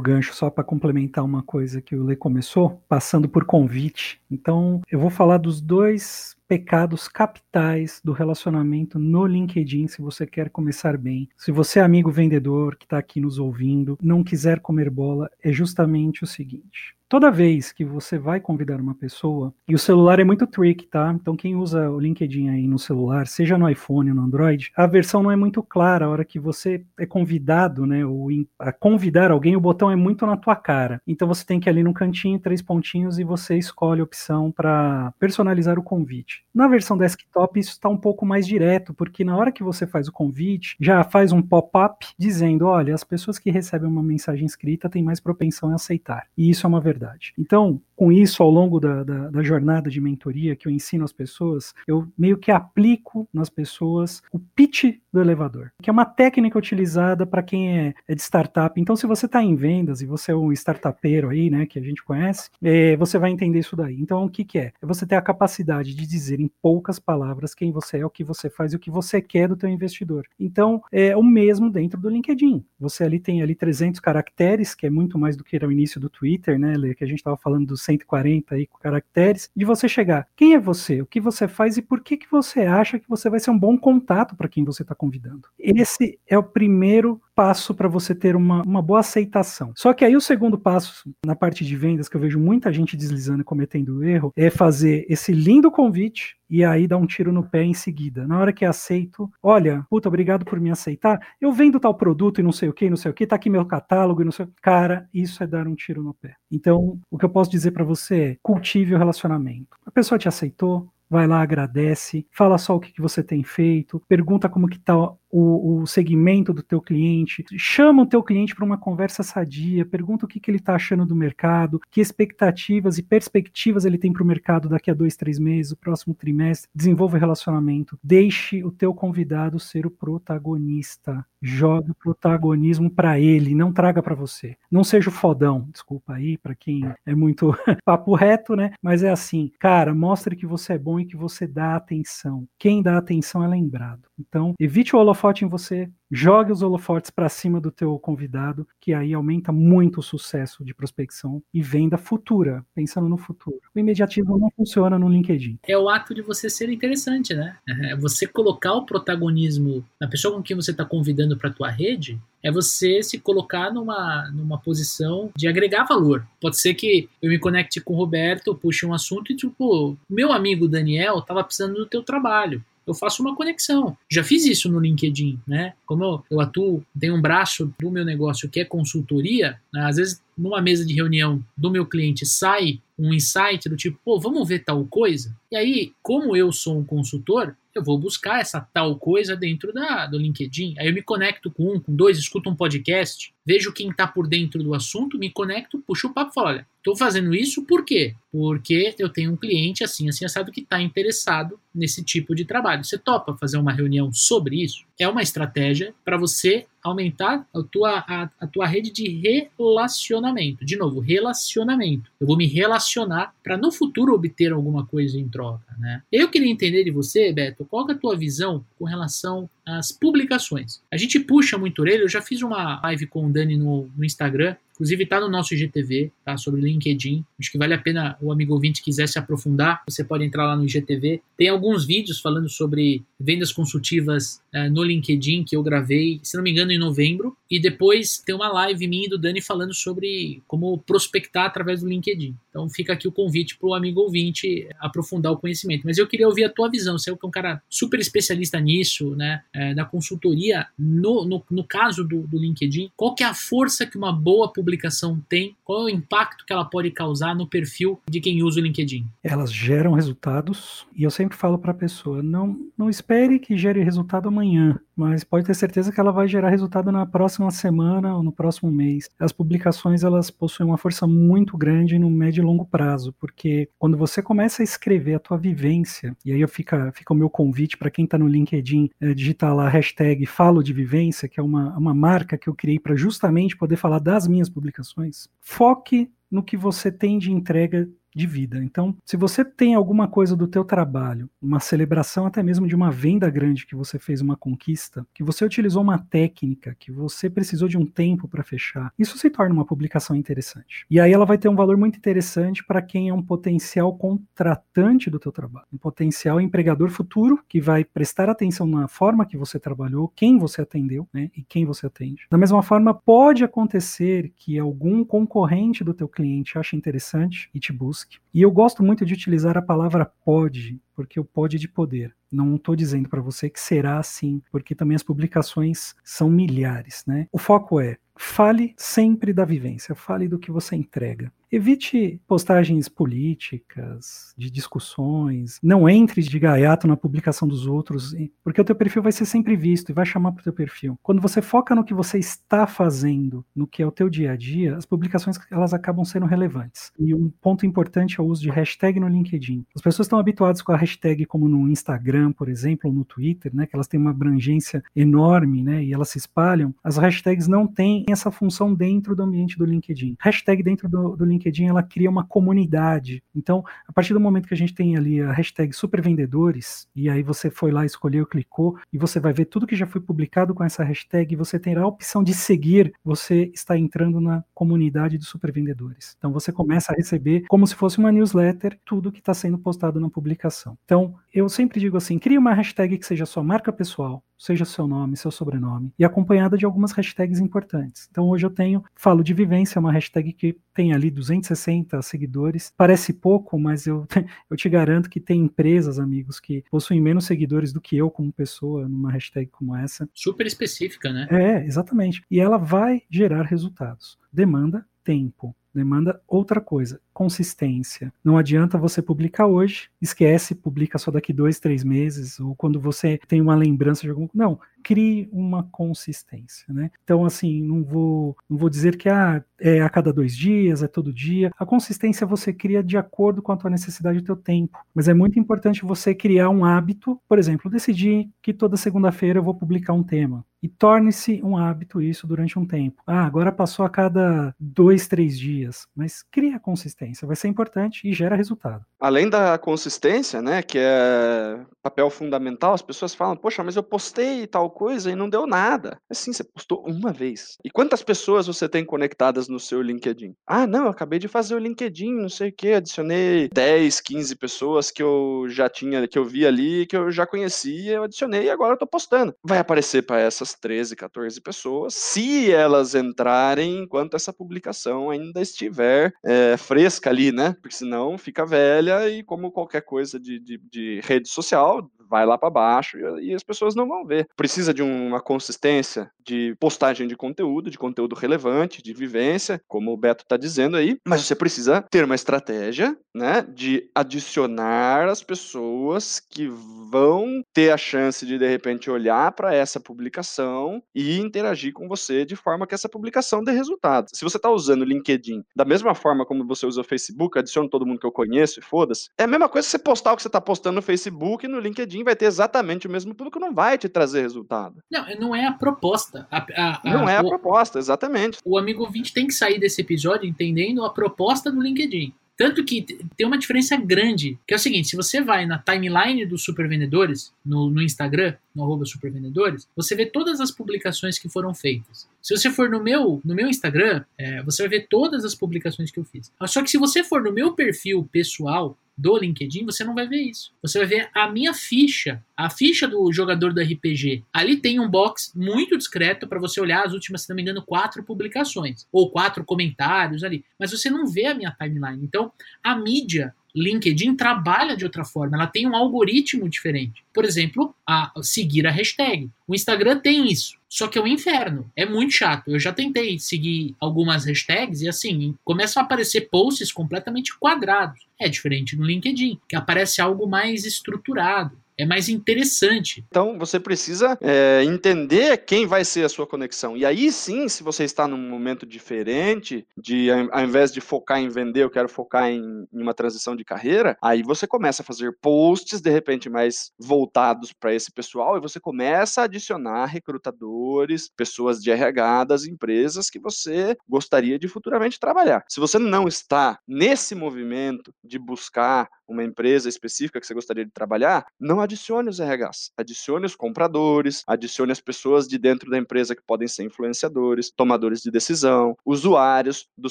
gancho só para complementar uma coisa que o Lê começou, passando por convite. Então, eu vou falar dos dois pecados capitais do relacionamento no LinkedIn se você quer começar bem. Se você é amigo vendedor que está aqui nos ouvindo, não quiser comer bola, é justamente o seguinte. Toda vez que você vai convidar uma pessoa, e o celular é muito trick, tá? Então quem usa o LinkedIn aí no celular, seja no iPhone ou no Android, a versão não é muito clara. A hora que você é convidado, né, ou a convidar alguém, o botão é muito na tua cara. Então você tem que ir ali no cantinho, três pontinhos, e você escolhe a opção para personalizar o convite. Na versão desktop isso está um pouco mais direto, porque na hora que você faz o convite, já faz um pop-up dizendo, olha, as pessoas que recebem uma mensagem escrita têm mais propensão a aceitar. E isso é uma verdade verdade. Então, com isso, ao longo da, da, da, jornada de mentoria que eu ensino às pessoas, eu meio que aplico nas pessoas o pitch do elevador, que é uma técnica utilizada para quem é, é, de startup. Então, se você está em vendas e você é um startupeiro aí, né, que a gente conhece, é, você vai entender isso daí. Então, o que, que é? É você ter a capacidade de dizer em poucas palavras quem você é, o que você faz e o que você quer do teu investidor. Então, é o mesmo dentro do LinkedIn. Você ali tem ali 300 caracteres, que é muito mais do que era o início do Twitter, né, que a gente estava falando dos 140 aí caracteres, de você chegar. Quem é você? O que você faz e por que, que você acha que você vai ser um bom contato para quem você está convidando? Esse é o primeiro passo para você ter uma, uma boa aceitação. Só que aí o segundo passo, na parte de vendas, que eu vejo muita gente deslizando e cometendo erro, é fazer esse lindo convite e aí dar um tiro no pé em seguida. Na hora que aceito, olha, puta, obrigado por me aceitar. Eu vendo tal produto e não sei o que, não sei o que, tá aqui meu catálogo e não sei o. Cara, isso é dar um tiro no pé. Então, o que eu posso dizer para você é: cultive o relacionamento. A pessoa te aceitou, vai lá, agradece, fala só o que, que você tem feito, pergunta como que tá o, o segmento do teu cliente, chama o teu cliente para uma conversa sadia, pergunta o que, que ele está achando do mercado, que expectativas e perspectivas ele tem para o mercado daqui a dois, três meses, o próximo trimestre, desenvolva relacionamento, deixe o teu convidado ser o protagonista, jogue o protagonismo para ele, não traga para você, não seja o fodão, desculpa aí para quem é muito papo reto, né, mas é assim, cara, mostre que você é bom e que você dá atenção, quem dá atenção é lembrado, então evite o holofote em você, jogue os holofotes para cima do teu convidado, que aí aumenta muito o sucesso de prospecção e venda futura, pensando no futuro. O imediatismo não funciona no LinkedIn. É o ato de você ser interessante, né? É você colocar o protagonismo na pessoa com quem você está convidando para tua rede, é você se colocar numa, numa posição de agregar valor. Pode ser que eu me conecte com o Roberto, puxe um assunto e tipo, meu amigo Daniel estava precisando do teu trabalho eu faço uma conexão. Já fiz isso no LinkedIn, né? Como eu, eu atuo, tenho um braço do meu negócio que é consultoria, né? às vezes numa mesa de reunião do meu cliente sai um insight do tipo, pô, vamos ver tal coisa? E aí, como eu sou um consultor, eu vou buscar essa tal coisa dentro da, do LinkedIn. Aí eu me conecto com um, com dois, escuto um podcast, vejo quem está por dentro do assunto, me conecto, puxo o papo e falo, olha, estou fazendo isso por quê? Porque eu tenho um cliente assim, assim, assado que está interessado nesse tipo de trabalho. Você topa fazer uma reunião sobre isso? É uma estratégia para você aumentar a tua, a, a, tua rede de relacionamento. De novo, relacionamento. Eu vou me relacionar para no futuro obter alguma coisa em troca. Né? Eu queria entender de você, Beto, qual é a tua visão com relação às publicações. A gente puxa muito orelha, eu já fiz uma live com o Dani no, no Instagram, Inclusive está no nosso IGTV, tá? Sobre LinkedIn. Acho que vale a pena o amigo ouvinte quiser se aprofundar. Você pode entrar lá no IGTV. Tem alguns vídeos falando sobre vendas consultivas uh, no LinkedIn que eu gravei, se não me engano, em novembro. E depois tem uma live minha e do Dani falando sobre como prospectar através do LinkedIn. Então fica aqui o convite para o amigo ouvinte aprofundar o conhecimento. Mas eu queria ouvir a tua visão. Você é um cara super especialista nisso, né? É, na consultoria. No, no, no caso do, do LinkedIn, qual que é a força que uma boa publicação publicação tem? Qual é o impacto que ela pode causar no perfil de quem usa o LinkedIn? Elas geram resultados e eu sempre falo para a pessoa: não, não espere que gere resultado amanhã, mas pode ter certeza que ela vai gerar resultado na próxima semana ou no próximo mês. As publicações elas possuem uma força muito grande no médio e longo prazo, porque quando você começa a escrever a tua vivência, e aí fica, fica o meu convite para quem está no LinkedIn, é, digitar lá hashtag falo de vivência, que é uma, uma marca que eu criei para justamente poder falar das minhas publicações, foque no que você tem de entrega de vida. Então, se você tem alguma coisa do teu trabalho, uma celebração até mesmo de uma venda grande que você fez uma conquista, que você utilizou uma técnica, que você precisou de um tempo para fechar, isso se torna uma publicação interessante. E aí ela vai ter um valor muito interessante para quem é um potencial contratante do teu trabalho, um potencial empregador futuro que vai prestar atenção na forma que você trabalhou, quem você atendeu, né, e quem você atende. Da mesma forma, pode acontecer que algum concorrente do teu cliente ache interessante e te busque. E eu gosto muito de utilizar a palavra pode, porque o pode de poder. Não estou dizendo para você que será assim, porque também as publicações são milhares, né? O foco é fale sempre da vivência, fale do que você entrega. Evite postagens políticas, de discussões, não entre de gaiato na publicação dos outros, porque o teu perfil vai ser sempre visto e vai chamar para o teu perfil. Quando você foca no que você está fazendo, no que é o teu dia a dia, as publicações elas acabam sendo relevantes. E um ponto importante é o uso de hashtag no LinkedIn. As pessoas estão habituadas com a hashtag como no Instagram, por exemplo, ou no Twitter, né, que elas têm uma abrangência enorme, né, e elas se espalham. As hashtags não têm essa função dentro do ambiente do LinkedIn. Hashtag dentro do, do LinkedIn ela cria uma comunidade. Então, a partir do momento que a gente tem ali a hashtag supervendedores, e aí você foi lá, escolheu, clicou, e você vai ver tudo que já foi publicado com essa hashtag, você terá a opção de seguir, você está entrando na comunidade dos supervendedores. Então, você começa a receber, como se fosse uma newsletter, tudo que está sendo postado na publicação. Então, eu sempre digo assim: crie uma hashtag que seja sua marca pessoal, seja seu nome, seu sobrenome, e acompanhada de algumas hashtags importantes. Então hoje eu tenho, falo de vivência, uma hashtag que tem ali 260 seguidores. Parece pouco, mas eu, eu te garanto que tem empresas, amigos, que possuem menos seguidores do que eu como pessoa numa hashtag como essa. Super específica, né? É, exatamente. E ela vai gerar resultados. Demanda tempo demanda outra coisa, consistência. Não adianta você publicar hoje, esquece, publica só daqui dois, três meses, ou quando você tem uma lembrança de algum. Não, crie uma consistência, né? Então, assim, não vou, não vou dizer que ah, é a cada dois dias, é todo dia. A consistência você cria de acordo com a tua necessidade e o teu tempo. Mas é muito importante você criar um hábito, por exemplo, decidir que toda segunda-feira eu vou publicar um tema e torne-se um hábito isso durante um tempo. Ah, agora passou a cada dois, três dias, mas cria consistência, vai ser importante e gera resultado. Além da consistência, né, que é papel fundamental, as pessoas falam, poxa, mas eu postei tal coisa e não deu nada. Assim, você postou uma vez. E quantas pessoas você tem conectadas no seu LinkedIn? Ah, não, eu acabei de fazer o LinkedIn, não sei o que, adicionei 10, 15 pessoas que eu já tinha, que eu vi ali, que eu já conhecia, eu adicionei e agora eu tô postando. Vai aparecer para essas 13, 14 pessoas, se elas entrarem enquanto essa publicação ainda estiver é, fresca ali, né? Porque senão fica velha e, como qualquer coisa de, de, de rede social, vai lá para baixo e, e, as pessoas não vão ver. Precisa de uma consistência de postagem de conteúdo, de conteúdo relevante, de vivência, como o Beto está dizendo aí, mas você precisa ter uma estratégia, né, de adicionar as pessoas que vão ter a chance de de repente olhar para essa publicação e interagir com você de forma que essa publicação dê resultado. Se você está usando o LinkedIn da mesma forma como você usa o Facebook, adiciona todo mundo que eu conheço e foda-se, é a mesma coisa que você postar o que você está postando no Facebook e no LinkedIn vai ter exatamente o mesmo público, não vai te trazer resultado. Não, não é a proposta. A, a, a, não é a o, proposta, exatamente. O amigo ouvinte tem que sair desse episódio entendendo a proposta do LinkedIn. Tanto que tem uma diferença grande, que é o seguinte, se você vai na timeline dos supervendedores, no, no Instagram, no arroba supervendedores, você vê todas as publicações que foram feitas. Se você for no meu, no meu Instagram, é, você vai ver todas as publicações que eu fiz. Só que se você for no meu perfil pessoal, do LinkedIn, você não vai ver isso. Você vai ver a minha ficha, a ficha do jogador do RPG. Ali tem um box muito discreto para você olhar as últimas, se não me engano, quatro publicações ou quatro comentários ali. Mas você não vê a minha timeline. Então, a mídia LinkedIn trabalha de outra forma, ela tem um algoritmo diferente. Por exemplo, a seguir a hashtag. O Instagram tem isso, só que é um inferno, é muito chato. Eu já tentei seguir algumas hashtags e assim, começam a aparecer posts completamente quadrados. É diferente no LinkedIn, que aparece algo mais estruturado. É mais interessante. Então você precisa é, entender quem vai ser a sua conexão. E aí sim, se você está num momento diferente, de ao invés de focar em vender, eu quero focar em, em uma transição de carreira, aí você começa a fazer posts de repente mais voltados para esse pessoal e você começa a adicionar recrutadores, pessoas de RH das empresas que você gostaria de futuramente trabalhar. Se você não está nesse movimento de buscar uma empresa específica que você gostaria de trabalhar, não adicione os RHs, adicione os compradores, adicione as pessoas de dentro da empresa que podem ser influenciadores, tomadores de decisão, usuários do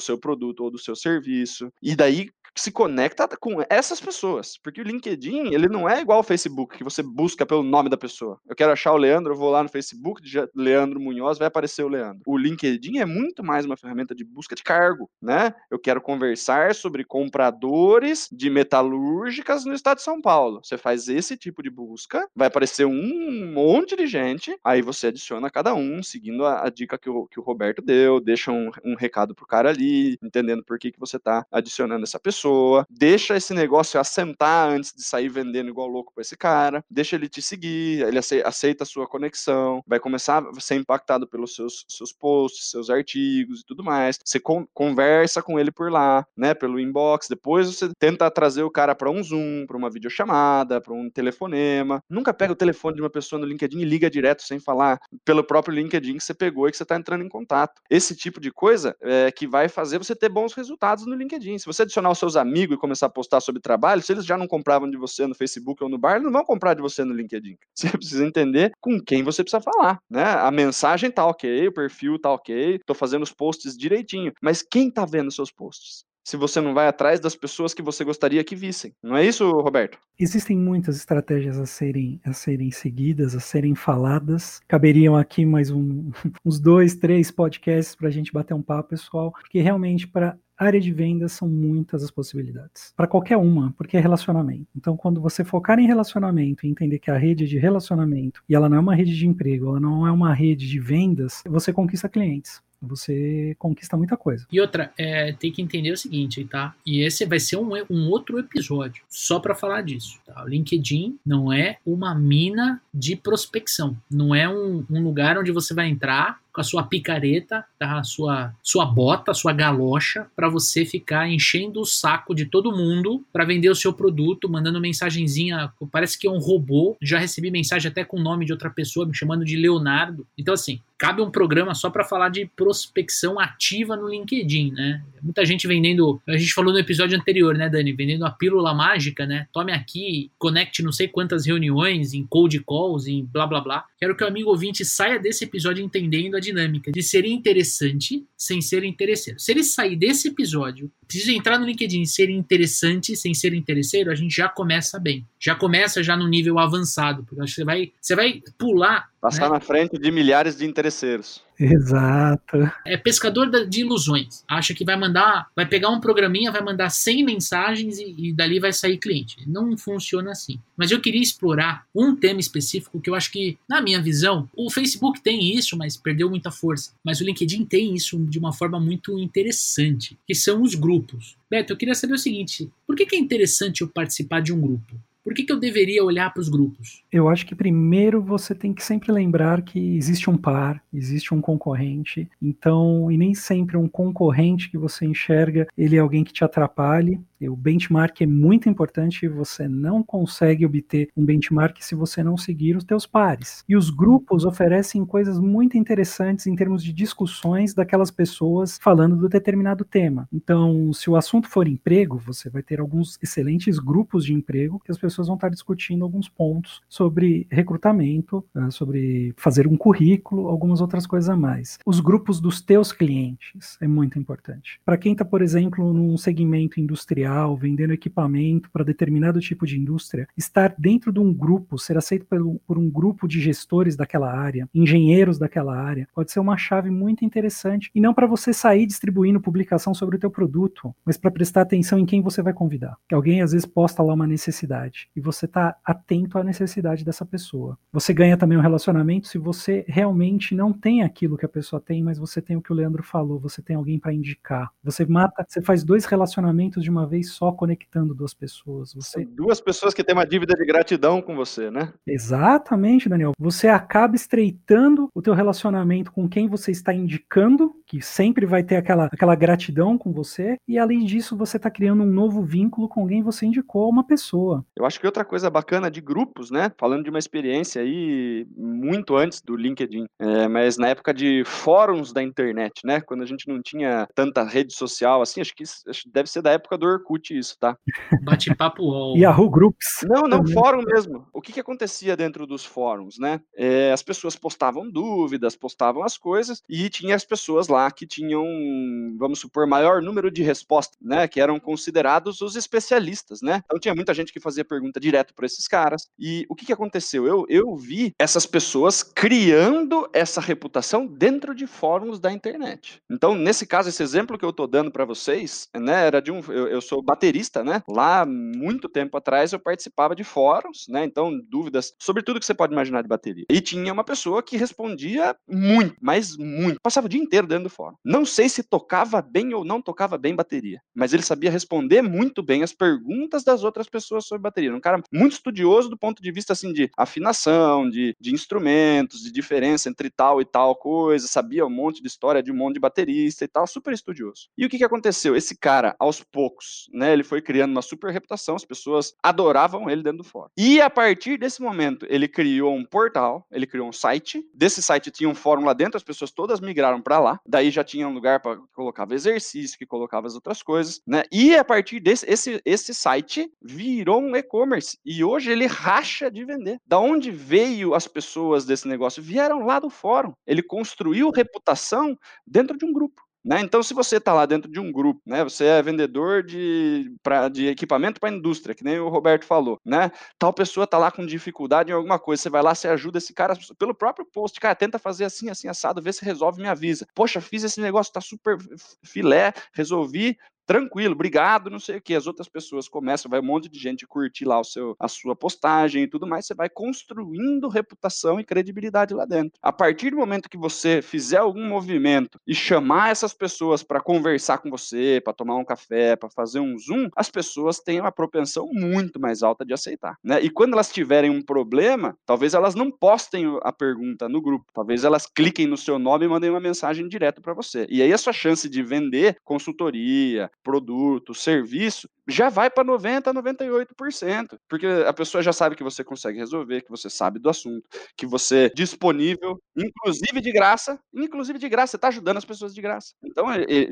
seu produto ou do seu serviço. E daí se conecta com essas pessoas, porque o LinkedIn, ele não é igual ao Facebook, que você busca pelo nome da pessoa. Eu quero achar o Leandro, eu vou lá no Facebook Leandro Munhoz, vai aparecer o Leandro. O LinkedIn é muito mais uma ferramenta de busca de cargo, né? Eu quero conversar sobre compradores de metalúrgicas no estado de São Paulo. Você faz esse tipo de busca, vai aparecer um monte de gente, aí você adiciona cada um, seguindo a, a dica que o, que o Roberto deu, deixa um, um recado pro cara ali, entendendo por que, que você tá adicionando essa pessoa pessoa, deixa esse negócio assentar antes de sair vendendo igual louco para esse cara, deixa ele te seguir, ele aceita a sua conexão, vai começar a ser impactado pelos seus, seus posts, seus artigos e tudo mais. Você con conversa com ele por lá, né, pelo inbox, depois você tenta trazer o cara para um Zoom, para uma videochamada, para um telefonema. Nunca pega o telefone de uma pessoa no LinkedIn e liga direto sem falar pelo próprio LinkedIn que você pegou e que você está entrando em contato. Esse tipo de coisa é que vai fazer você ter bons resultados no LinkedIn. Se você adicionar o seu seus amigos e começar a postar sobre trabalho, se eles já não compravam de você no Facebook ou no bar, eles não vão comprar de você no LinkedIn. Você precisa entender com quem você precisa falar, né? A mensagem tá ok, o perfil tá ok, tô fazendo os posts direitinho, mas quem tá vendo seus posts? se você não vai atrás das pessoas que você gostaria que vissem. Não é isso, Roberto? Existem muitas estratégias a serem, a serem seguidas, a serem faladas. Caberiam aqui mais um, uns dois, três podcasts para a gente bater um papo, pessoal, porque realmente para área de vendas são muitas as possibilidades. Para qualquer uma, porque é relacionamento. Então, quando você focar em relacionamento e entender que a rede é de relacionamento e ela não é uma rede de emprego, ela não é uma rede de vendas, você conquista clientes você conquista muita coisa. E outra, é, tem que entender o seguinte, tá? E esse vai ser um, um outro episódio só para falar disso. Tá? O LinkedIn não é uma mina de prospecção, não é um, um lugar onde você vai entrar com a sua picareta, tá? a sua, sua bota, sua galocha, para você ficar enchendo o saco de todo mundo para vender o seu produto, mandando mensagenzinha, parece que é um robô. Já recebi mensagem até com o nome de outra pessoa, me chamando de Leonardo. Então, assim, cabe um programa só para falar de prospecção ativa no LinkedIn, né? Muita gente vendendo, a gente falou no episódio anterior, né, Dani, vendendo a pílula mágica, né? Tome aqui, conecte não sei quantas reuniões em cold calls, em blá blá blá. Quero que o amigo ouvinte saia desse episódio entendendo a dinâmica de ser interessante sem ser interesseiro. Se ele sair desse episódio, precisa entrar no LinkedIn e ser interessante sem ser interesseiro, a gente já começa bem. Já começa já no nível avançado, porque você vai, você vai pular Passar né? na frente de milhares de interesseiros. Exato. É pescador de ilusões. Acha que vai mandar, vai pegar um programinha, vai mandar 100 mensagens e, e, dali vai sair cliente. Não funciona assim. Mas eu queria explorar um tema específico que eu acho que, na minha visão, o Facebook tem isso, mas perdeu muita força. Mas o LinkedIn tem isso de uma forma muito interessante, que são os grupos. Beto, eu queria saber o seguinte: por que, que é interessante eu participar de um grupo? Por que, que eu deveria olhar para os grupos? Eu acho que primeiro você tem que sempre lembrar que existe um par, existe um concorrente. Então, e nem sempre um concorrente que você enxerga, ele é alguém que te atrapalhe. O benchmark é muito importante, você não consegue obter um benchmark se você não seguir os teus pares. E os grupos oferecem coisas muito interessantes em termos de discussões daquelas pessoas falando do determinado tema. Então, se o assunto for emprego, você vai ter alguns excelentes grupos de emprego que as pessoas vão estar discutindo alguns pontos sobre recrutamento, né, sobre fazer um currículo, algumas outras coisas a mais. Os grupos dos teus clientes é muito importante. Para quem está, por exemplo, num segmento industrial vendendo equipamento para determinado tipo de indústria, estar dentro de um grupo, ser aceito por, por um grupo de gestores daquela área, engenheiros daquela área, pode ser uma chave muito interessante. E não para você sair distribuindo publicação sobre o teu produto, mas para prestar atenção em quem você vai convidar. Que alguém às vezes posta lá uma necessidade e você está atento à necessidade dessa pessoa. Você ganha também um relacionamento se você realmente não tem aquilo que a pessoa tem, mas você tem o que o Leandro falou, você tem alguém para indicar. Você mata, você faz dois relacionamentos de uma vez vez só conectando duas pessoas. Você... Duas pessoas que têm uma dívida de gratidão com você, né? Exatamente, Daniel. Você acaba estreitando o teu relacionamento com quem você está indicando, que sempre vai ter aquela, aquela gratidão com você, e além disso, você está criando um novo vínculo com alguém que você indicou uma pessoa. Eu acho que outra coisa bacana de grupos, né? Falando de uma experiência aí muito antes do LinkedIn, é, mas na época de fóruns da internet, né? Quando a gente não tinha tanta rede social assim, acho que deve ser da época do Orkut isso, tá? Bate-papo UOL. Yahoo Groups. Não, não, fórum mesmo. O que, que acontecia dentro dos fóruns, né? É, as pessoas postavam dúvidas, postavam as coisas, e tinha as pessoas lá que tinham, vamos supor, maior número de respostas, né? Que eram considerados os especialistas, né? Então tinha muita gente que fazia pergunta direto para esses caras. E o que, que aconteceu? Eu, eu vi essas pessoas criando essa reputação dentro de fóruns da internet. Então, nesse caso, esse exemplo que eu estou dando para vocês, né, era de um. Eu, eu, sou baterista, né? Lá, muito tempo atrás, eu participava de fóruns, né? Então, dúvidas sobre tudo que você pode imaginar de bateria. E tinha uma pessoa que respondia muito, mas muito. Passava o dia inteiro dentro do fórum. Não sei se tocava bem ou não tocava bem bateria, mas ele sabia responder muito bem as perguntas das outras pessoas sobre bateria. Um cara muito estudioso do ponto de vista assim de afinação, de, de instrumentos, de diferença entre tal e tal coisa, sabia um monte de história de um monte de baterista e tal, super estudioso. E o que, que aconteceu? Esse cara, aos poucos, né, ele foi criando uma super reputação, as pessoas adoravam ele dentro do fórum. E a partir desse momento, ele criou um portal, ele criou um site. Desse site tinha um fórum lá dentro, as pessoas todas migraram para lá. Daí já tinha um lugar para colocava exercício, que colocava as outras coisas, né? E a partir desse esse, esse site virou um e-commerce e hoje ele racha de vender. Da onde veio as pessoas desse negócio? Vieram lá do fórum. Ele construiu reputação dentro de um grupo. Né? Então, se você está lá dentro de um grupo, né, você é vendedor de, pra, de equipamento para a indústria, que nem o Roberto falou, né? Tal pessoa está lá com dificuldade em alguma coisa, você vai lá, você ajuda esse cara pelo próprio post, cara, tenta fazer assim, assim, assado, vê se resolve, me avisa. Poxa, fiz esse negócio, está super filé, resolvi, tranquilo, obrigado, não sei o que. As outras pessoas começam, vai um monte de gente curtir lá o seu, a sua postagem e tudo mais, você vai construindo reputação e credibilidade lá dentro. A partir do momento que você fizer algum movimento e chamar essas pessoas para conversar com você, para tomar um café, para fazer um zoom, as pessoas têm uma propensão muito mais alta de aceitar, né? E quando elas tiverem um problema, talvez elas não postem a pergunta no grupo, talvez elas cliquem no seu nome e mandem uma mensagem direto para você. E aí a sua chance de vender consultoria, produto, serviço, já vai para 90%, 98%, porque a pessoa já sabe que você consegue resolver, que você sabe do assunto, que você é disponível, inclusive de graça, inclusive de graça, você está ajudando as pessoas de graça. Então, é, é,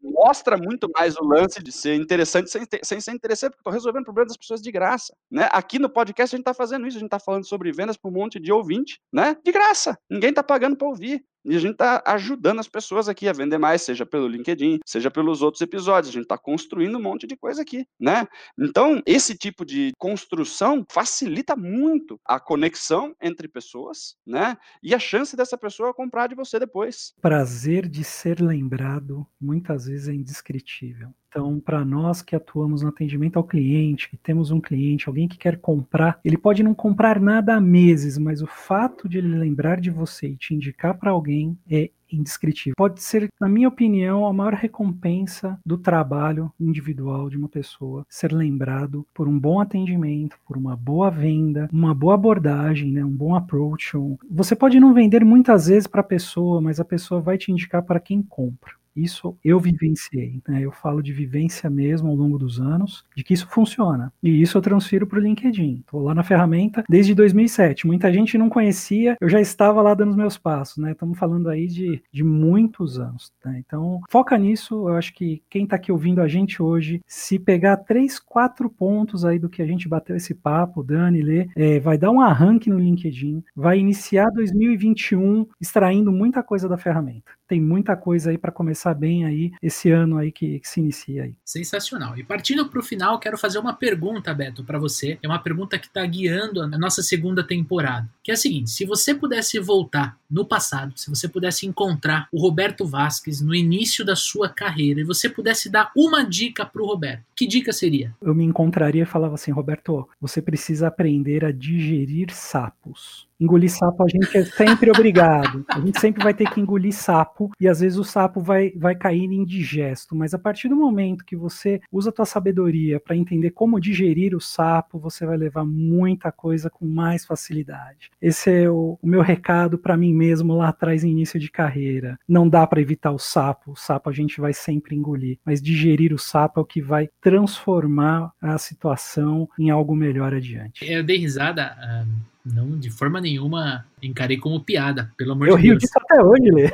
mostra muito mais o lance de ser interessante sem, sem ser interessante, porque estou resolvendo problemas das pessoas de graça. Né? Aqui no podcast a gente está fazendo isso, a gente está falando sobre vendas para um monte de ouvinte, né? De graça. Ninguém está pagando para ouvir. E a gente está ajudando as pessoas aqui a vender mais, seja pelo LinkedIn, seja pelos outros episódios. A gente está construindo um monte de coisa aqui, né? Então, esse tipo de construção facilita muito a conexão entre pessoas, né? E a chance dessa pessoa comprar de você depois. Prazer de ser lembrado muitas vezes é indescritível. Então, para nós que atuamos no atendimento ao cliente, que temos um cliente, alguém que quer comprar, ele pode não comprar nada há meses, mas o fato de ele lembrar de você e te indicar para alguém é indescritível. Pode ser, na minha opinião, a maior recompensa do trabalho individual de uma pessoa ser lembrado por um bom atendimento, por uma boa venda, uma boa abordagem, né, um bom approach. Você pode não vender muitas vezes para a pessoa, mas a pessoa vai te indicar para quem compra. Isso eu vivenciei, né? Eu falo de vivência mesmo ao longo dos anos, de que isso funciona. E isso eu transfiro para o LinkedIn. Estou lá na ferramenta desde 2007. Muita gente não conhecia, eu já estava lá dando os meus passos, né? Estamos falando aí de, de muitos anos. Né? Então, foca nisso. Eu acho que quem está aqui ouvindo a gente hoje, se pegar três, quatro pontos aí do que a gente bateu esse papo, Dani, Lê, é, vai dar um arranque no LinkedIn, vai iniciar 2021 extraindo muita coisa da ferramenta. Tem muita coisa aí para começar bem aí esse ano aí que, que se inicia aí. Sensacional. E partindo para o final, quero fazer uma pergunta, Beto, para você. É uma pergunta que está guiando a nossa segunda temporada. Que é a seguinte: se você pudesse voltar no passado, se você pudesse encontrar o Roberto Vasques no início da sua carreira e você pudesse dar uma dica para o Roberto, que dica seria? Eu me encontraria e falava assim, Roberto, você precisa aprender a digerir sapos. Engolir sapo a gente é sempre obrigado. A gente sempre vai ter que engolir sapo e às vezes o sapo vai, vai cair indigesto. Mas a partir do momento que você usa a tua sabedoria para entender como digerir o sapo, você vai levar muita coisa com mais facilidade. Esse é o, o meu recado para mim mesmo lá atrás, em início de carreira. Não dá para evitar o sapo. O sapo a gente vai sempre engolir. Mas digerir o sapo é o que vai transformar a situação em algo melhor adiante. Eu dei risada. Um não, de forma nenhuma encarei como piada, pelo amor eu de Deus. Eu rio disso até hoje, Lê.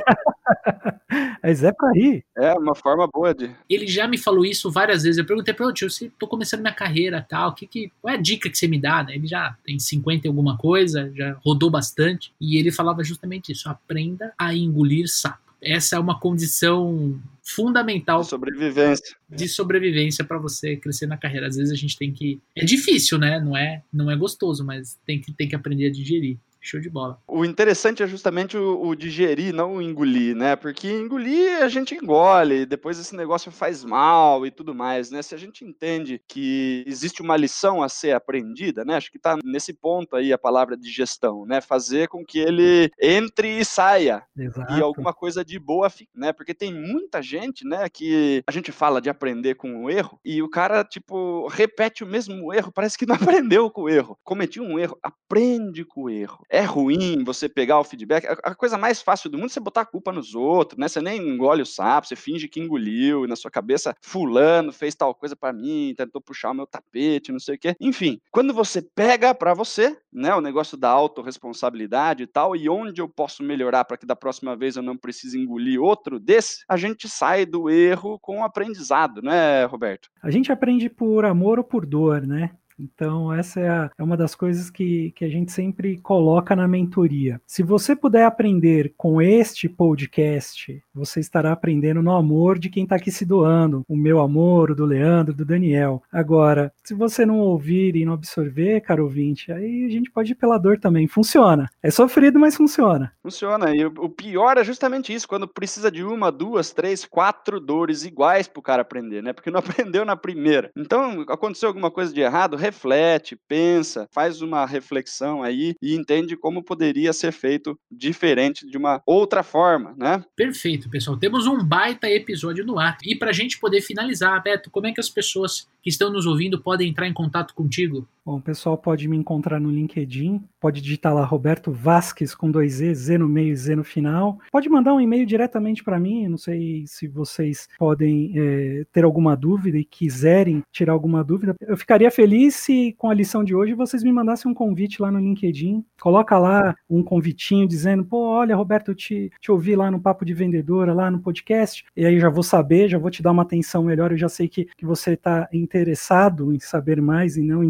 Mas é pra rir. É, uma forma boa de. Ele já me falou isso várias vezes. Eu perguntei pra ele, tio, eu tô começando minha carreira tal, que, que, qual é a dica que você me dá? Ele já tem 50 e alguma coisa, já rodou bastante. E ele falava justamente isso: aprenda a engolir sapo essa é uma condição fundamental de sobrevivência de sobrevivência para você crescer na carreira. Às vezes a gente tem que é difícil, né? Não é não é gostoso, mas tem que tem que aprender a digerir. Show de bola. O interessante é justamente o, o, digerir, não o engolir, né? Porque engolir a gente engole, depois esse negócio faz mal e tudo mais, né? Se a gente entende que existe uma lição a ser aprendida, né? Acho que tá nesse ponto aí a palavra digestão, né? Fazer com que ele entre e saia. Exato. E alguma coisa de boa fique, né? Porque tem muita gente, né, que a gente fala de aprender com o erro e o cara, tipo, repete o mesmo erro, parece que não aprendeu com o erro. Cometi um erro, aprende com o erro é ruim você pegar o feedback. A coisa mais fácil do mundo é você botar a culpa nos outros, né? Você nem engole o sapo, você finge que engoliu, e na sua cabeça, fulano fez tal coisa para mim, tentou puxar o meu tapete, não sei o quê. Enfim, quando você pega para você, né, o negócio da autorresponsabilidade e tal, e onde eu posso melhorar para que da próxima vez eu não precise engolir outro desse, a gente sai do erro com o aprendizado, né, Roberto? A gente aprende por amor ou por dor, né? Então, essa é, a, é, uma das coisas que, que a gente sempre coloca na mentoria. Se você puder aprender com este podcast, você estará aprendendo no amor de quem está aqui se doando, o meu amor, o do Leandro, do Daniel. Agora, se você não ouvir e não absorver, caro ouvinte, aí a gente pode ir pela dor também. Funciona. É sofrido, mas funciona. Funciona. E o pior é justamente isso, quando precisa de uma, duas, três, quatro dores iguais para o cara aprender, né? Porque não aprendeu na primeira. Então, aconteceu alguma coisa de errado, reflete, pensa, faz uma reflexão aí e entende como poderia ser feito diferente de uma outra forma, né? Perfeito, pessoal. Temos um baita episódio no ar. E para a gente poder finalizar, Beto, como é que as pessoas que estão nos ouvindo podem entrar em contato contigo? Bom, o pessoal pode me encontrar no LinkedIn, pode digitar lá Roberto Vasques com dois E, Z no meio e Z no final. Pode mandar um e-mail diretamente para mim, não sei se vocês podem é, ter alguma dúvida e quiserem tirar alguma dúvida. Eu ficaria feliz se com a lição de hoje vocês me mandassem um convite lá no LinkedIn. Coloca lá um convitinho dizendo, pô, olha Roberto, te, te ouvi lá no Papo de Vendedora, lá no podcast, e aí já vou saber, já vou te dar uma atenção melhor, eu já sei que, que você está interessado em saber mais e não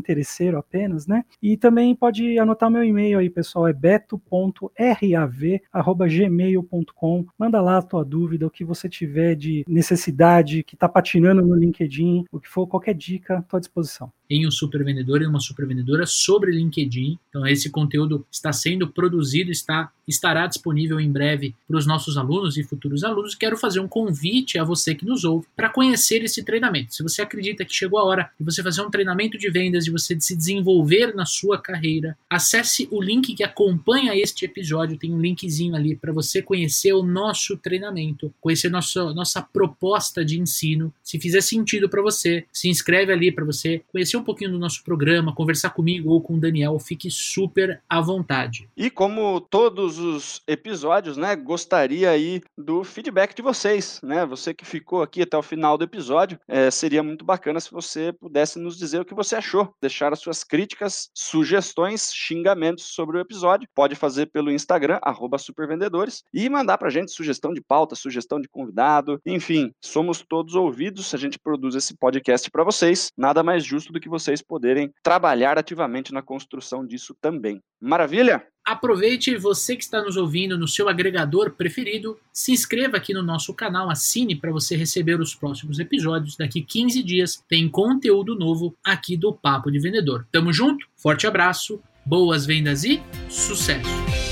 apenas, né? E também pode anotar meu e-mail aí, pessoal, é beto.rav@gmail.com. Manda lá a tua dúvida, o que você tiver de necessidade, que está patinando no LinkedIn, o que for, qualquer dica, à tua disposição em um super vendedor e uma super vendedora sobre LinkedIn. Então esse conteúdo está sendo produzido, está estará disponível em breve para os nossos alunos e futuros alunos. Quero fazer um convite a você que nos ouve para conhecer esse treinamento. Se você acredita que chegou a hora de você fazer um treinamento de vendas, de você se desenvolver na sua carreira, acesse o link que acompanha este episódio. Tem um linkzinho ali para você conhecer o nosso treinamento, conhecer nossa, nossa proposta de ensino. Se fizer sentido para você, se inscreve ali para você conhecer um pouquinho do nosso programa, conversar comigo ou com o Daniel, fique super à vontade. E como todos os episódios, né, gostaria aí do feedback de vocês, né? Você que ficou aqui até o final do episódio, é, seria muito bacana se você pudesse nos dizer o que você achou, deixar as suas críticas, sugestões, xingamentos sobre o episódio. Pode fazer pelo Instagram @supervendedores e mandar para gente sugestão de pauta, sugestão de convidado, enfim, somos todos ouvidos. A gente produz esse podcast para vocês. Nada mais justo do que vocês poderem trabalhar ativamente na construção disso também. Maravilha? Aproveite você que está nos ouvindo no seu agregador preferido, se inscreva aqui no nosso canal, assine para você receber os próximos episódios. Daqui 15 dias tem conteúdo novo aqui do Papo de Vendedor. Tamo junto, forte abraço, boas vendas e sucesso!